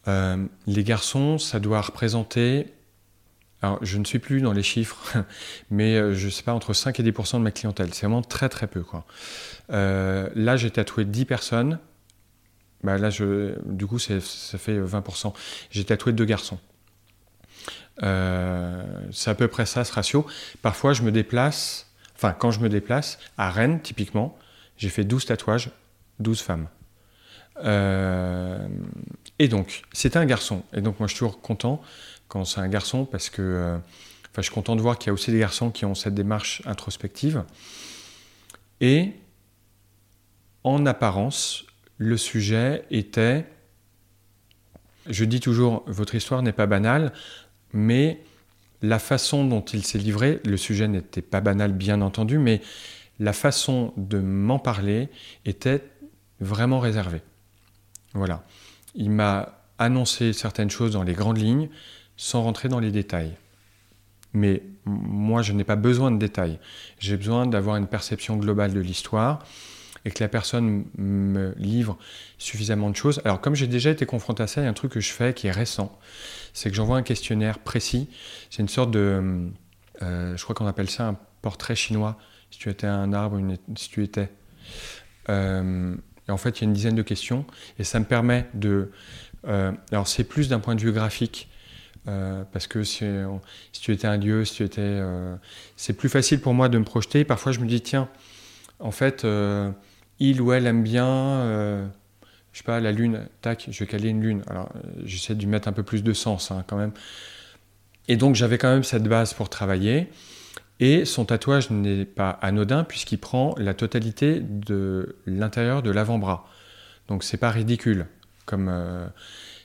Euh, les garçons, ça doit représenter, alors je ne suis plus dans les chiffres, mais euh, je ne sais pas, entre 5 et 10% de ma clientèle. C'est vraiment très très peu. Là, j'ai tatoué 10 personnes. Bah, là, du coup, ça fait 20% J'ai tatoué deux garçons. C'est à peu près ça ce ratio. Parfois, je me déplace, enfin, quand je me déplace, à Rennes, typiquement, j'ai fait 12 tatouages, 12 femmes. Euh, et donc, c'était un garçon. Et donc, moi, je suis toujours content quand c'est un garçon parce que euh, je suis content de voir qu'il y a aussi des garçons qui ont cette démarche introspective. Et en apparence, le sujet était, je dis toujours, votre histoire n'est pas banale, mais la façon dont il s'est livré, le sujet n'était pas banal bien entendu, mais la façon de m'en parler était vraiment réservée. Voilà. Il m'a annoncé certaines choses dans les grandes lignes sans rentrer dans les détails. Mais moi, je n'ai pas besoin de détails. J'ai besoin d'avoir une perception globale de l'histoire et que la personne me livre suffisamment de choses. Alors, comme j'ai déjà été confronté à ça, il y a un truc que je fais qui est récent. C'est que j'envoie un questionnaire précis. C'est une sorte de. Euh, je crois qu'on appelle ça un portrait chinois si tu étais un arbre, si tu étais. Euh, et en fait, il y a une dizaine de questions et ça me permet de. Euh, alors, c'est plus d'un point de vue graphique. Euh, parce que si, tu étais un lieu, si tu étais, c'est plus facile pour moi de me projeter. Parfois, je me dis tiens, en fait, il ou elle aime bien, je sais pas, la lune. Tac, je vais caler une lune. Alors, j'essaie de lui mettre un peu plus de sens hein, quand même. Et donc, j'avais quand même cette base pour travailler. Et son tatouage n'est pas anodin puisqu'il prend la totalité de l'intérieur de l'avant-bras. Donc c'est pas ridicule. Comme euh,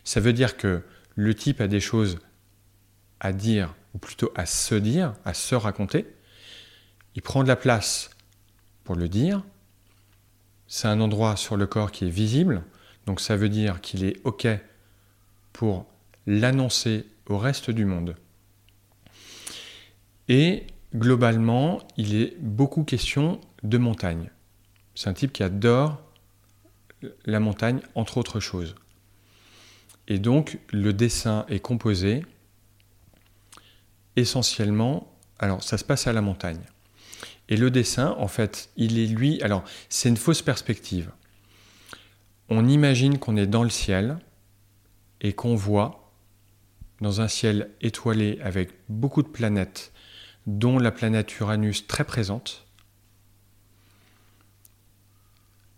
ça veut dire que le type a des choses à dire ou plutôt à se dire, à se raconter. Il prend de la place pour le dire. C'est un endroit sur le corps qui est visible. Donc ça veut dire qu'il est OK pour l'annoncer au reste du monde. Et globalement, il est beaucoup question de montagne. C'est un type qui adore la montagne, entre autres choses. Et donc, le dessin est composé essentiellement. Alors, ça se passe à la montagne. Et le dessin, en fait, il est lui. Alors, c'est une fausse perspective. On imagine qu'on est dans le ciel et qu'on voit, dans un ciel étoilé avec beaucoup de planètes, dont la planète Uranus très présente,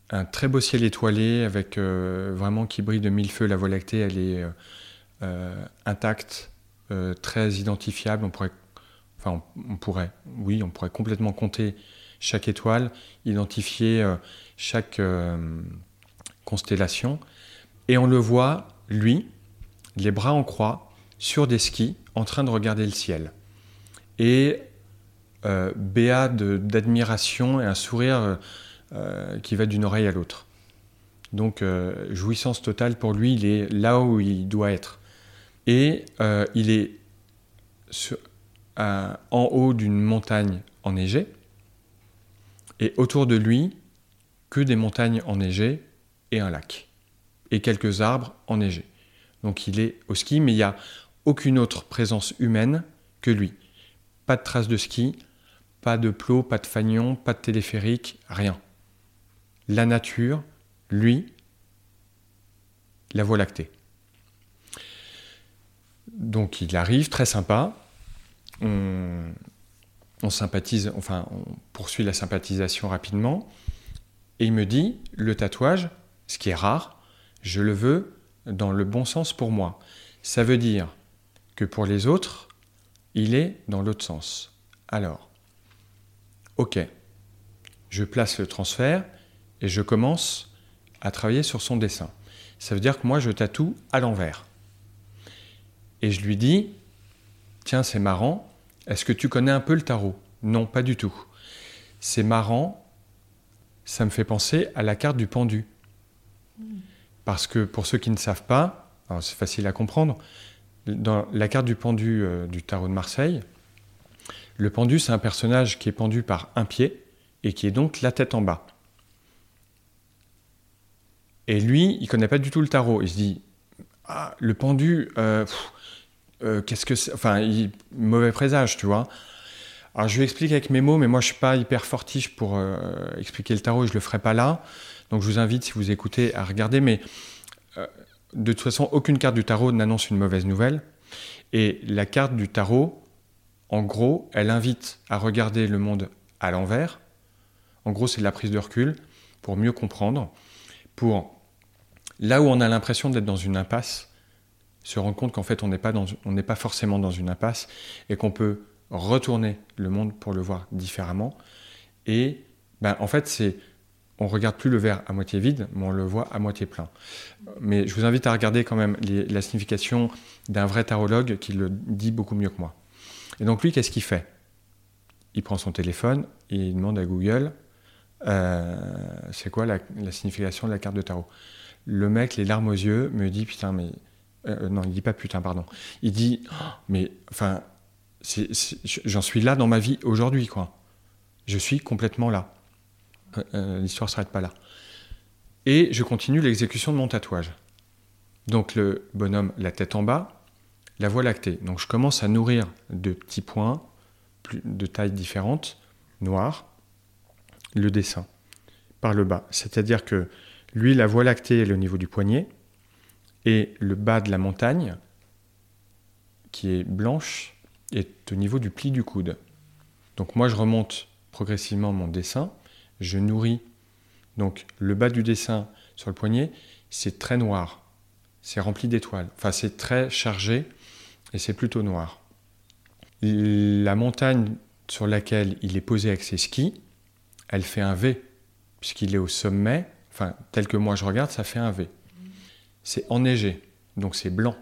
un très beau ciel étoilé avec vraiment qui brille de mille feux. La Voie lactée, elle est intacte, très identifiable. On pourrait, enfin, on, pourrait, oui, on pourrait complètement compter chaque étoile, identifier chaque constellation. Et on le voit, lui, les bras en croix, sur des skis, en train de regarder le ciel. Et euh, béat d'admiration et un sourire euh, euh, qui va d'une oreille à l'autre. Donc euh, jouissance totale pour lui, il est là où il doit être. Et il est en haut d'une montagne enneigée, et autour de lui, que des montagnes enneigées et un lac, et quelques arbres enneigés. Donc il est au ski, mais il n'y a aucune autre présence humaine que lui. Pas de traces de ski, pas de plot, pas de fanion, pas de téléphérique, rien. La nature, lui, la voie lactée. Donc il arrive, très sympa. On, sympathise, enfin, on poursuit la sympathisation rapidement. Et il me dit le tatouage, ce qui est rare, je le veux dans le bon sens pour moi. Ça veut dire que pour les autres, il est dans l'autre sens. Alors, ok, je place le transfert et je commence à travailler sur son dessin. Ça veut dire que moi, je tatoue à l'envers. Et je lui dis, tiens, c'est marrant, est-ce que tu connais un peu le tarot? Non, pas du tout. C'est marrant, ça me fait penser à la carte du pendu. Parce que pour ceux qui ne savent pas, c'est facile à comprendre, dans la carte du pendu euh, du tarot de Marseille, le pendu, c'est un personnage qui est pendu par un pied et qui est donc la tête en bas. Et lui, il connaît pas du tout le tarot. Il se dit ah, le pendu, euh, euh, qu'est-ce que c'est Enfin, mauvais présage, tu vois. Alors, je lui explique avec mes mots, mais moi, je suis pas hyper fortiche pour expliquer le tarot et je le ferai pas là. Donc je vous invite, si vous écoutez, à regarder. Mais euh, de toute façon, aucune carte du tarot n'annonce une mauvaise nouvelle. Et la carte du tarot, en gros, elle invite à regarder le monde à l'envers. En gros, c'est de la prise de recul pour mieux comprendre, pour là où on a l'impression d'être dans une impasse, se rendre compte qu'en fait on n'est pas, pas forcément dans une impasse et qu'on peut retourner le monde pour le voir différemment. Et ben, en fait, c'est on regarde plus le verre à moitié vide, mais on le voit à moitié plein. Mais je vous invite à regarder quand même la signification d'un vrai tarologue qui le dit beaucoup mieux que moi. Et donc lui, qu'est-ce qu'il fait? Il prend son téléphone et il demande à Google euh, c'est quoi la, signification de la carte de tarot? Le mec, les larmes aux yeux, me dit putain, mais euh, non, il dit pas putain, pardon. Il dit oh, mais enfin, j'en suis là dans ma vie aujourd'hui, quoi. Je suis complètement là. Euh, l'histoire ne s'arrête pas là. Et je continue l'exécution de mon tatouage. Donc le bonhomme, la tête en bas, la voie lactée. Donc je commence à nourrir de petits points de tailles différentes, noirs, le dessin par le bas. C'est-à-dire que lui, la voie lactée est au niveau du poignet et le bas de la montagne, qui est blanche, est au niveau du pli du coude. Donc moi, je remonte progressivement mon dessin je nourris. Donc le bas du dessin sur le poignet, c'est très noir. C'est rempli d'étoiles. Enfin, c'est très chargé et c'est plutôt noir. La montagne sur laquelle il est posé avec ses skis, elle fait un V, puisqu'il est au sommet. Enfin, tel que moi je regarde, ça fait un V. C'est enneigé, donc c'est blanc.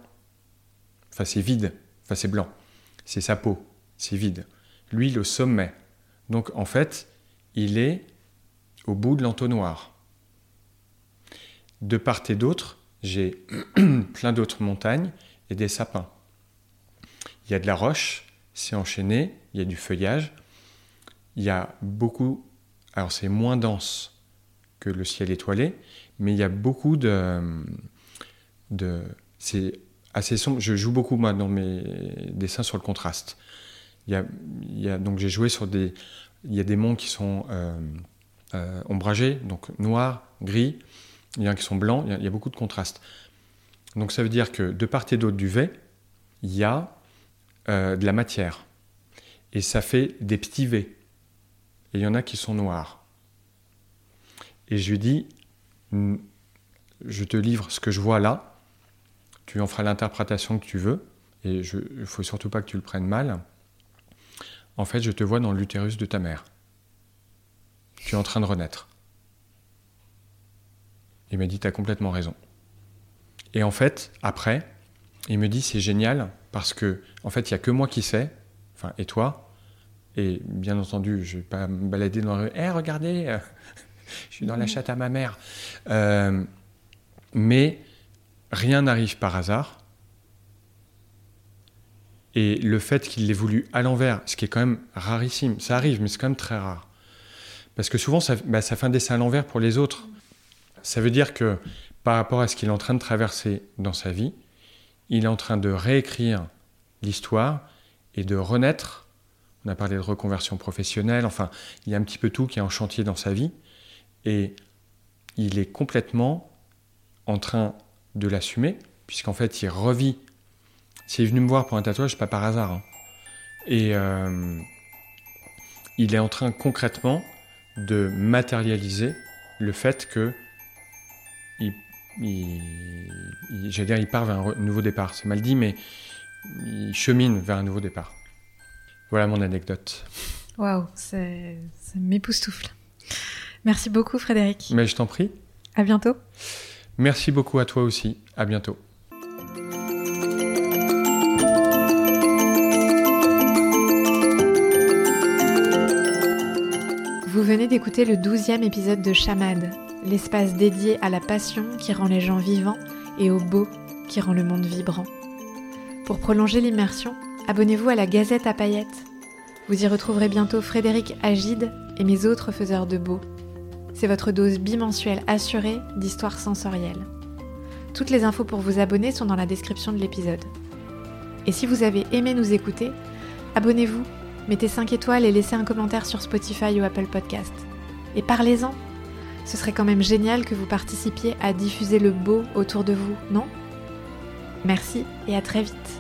Enfin, c'est vide. Enfin, c'est blanc. C'est sa peau. C'est vide. Lui, au sommet. Donc, en fait, il est au bout de l'entonnoir. De part et d'autre, j'ai plein d'autres montagnes et des sapins. Il y a de la roche, c'est enchaîné, il y a du feuillage, il y a beaucoup, alors c'est moins dense que le ciel étoilé, mais il y a beaucoup de, c'est assez sombre. Je joue beaucoup moi dans mes dessins sur le contraste. Il y a, donc j'ai joué sur des, il y a des monts qui sont euh, euh, ombragés, donc noir, gris, il y en a qui sont blancs, il y, a, beaucoup de contrastes. Donc ça veut dire que de part et d'autre du V, il y a euh, de la matière. Et ça fait des petits V. Et il y en a qui sont noirs. Et je lui dis, je te livre ce que je vois là, tu en feras l'interprétation que tu veux, et il ne faut surtout pas que tu le prennes mal. En fait, je te vois dans l'utérus de ta mère. Tu es en train de renaître. Il m'a dit, tu as complètement raison. Et en fait, après, il me dit, c'est génial, parce que, en fait, il n'y a que moi qui sais, enfin, et toi, et bien entendu, je ne vais pas me balader dans la rue, hé, eh, regardez, je suis dans la chatte à ma mère. Euh, mais rien n'arrive par hasard. Et le fait qu'il l'ait voulu à l'envers, ce qui est quand même rarissime, ça arrive, mais c'est quand même très rare. Parce que souvent, ça, bah, ça fait un dessin à l'envers pour les autres. Ça veut dire que par rapport à ce qu'il est en train de traverser dans sa vie, il est en train de réécrire l'histoire et de renaître. On a parlé de reconversion professionnelle, enfin, il y a un petit peu tout qui est en chantier dans sa vie. Et il est complètement en train de l'assumer, puisqu'en fait, il revit. S'il est venu me voir pour un tatouage, pas par hasard. Hein. Et euh, il est en train concrètement de matérialiser le fait que il, dire, il part vers un nouveau départ. C'est mal dit, mais il chemine vers un nouveau départ. Voilà mon anecdote. Waouh, ça m'époustoufle. Merci beaucoup Frédéric. Mais je t'en prie. À bientôt. Merci beaucoup à toi aussi. À bientôt. Vous venez d'écouter le douzième épisode de Chamade, l'espace dédié à la passion qui rend les gens vivants et au beau qui rend le monde vibrant. Pour prolonger l'immersion, abonnez-vous à la Gazette à paillettes. Vous y retrouverez bientôt Frédéric Agide et mes autres faiseurs de beau. C'est votre dose bimensuelle assurée d'histoire sensorielle. Toutes les infos pour vous abonner sont dans la description de l'épisode. Et si vous avez aimé nous écouter, abonnez-vous, mettez 5 étoiles et laissez un commentaire sur Spotify ou Apple Podcast. Et parlez-en Ce serait quand même génial que vous participiez à diffuser le beau autour de vous, non? Merci et à très vite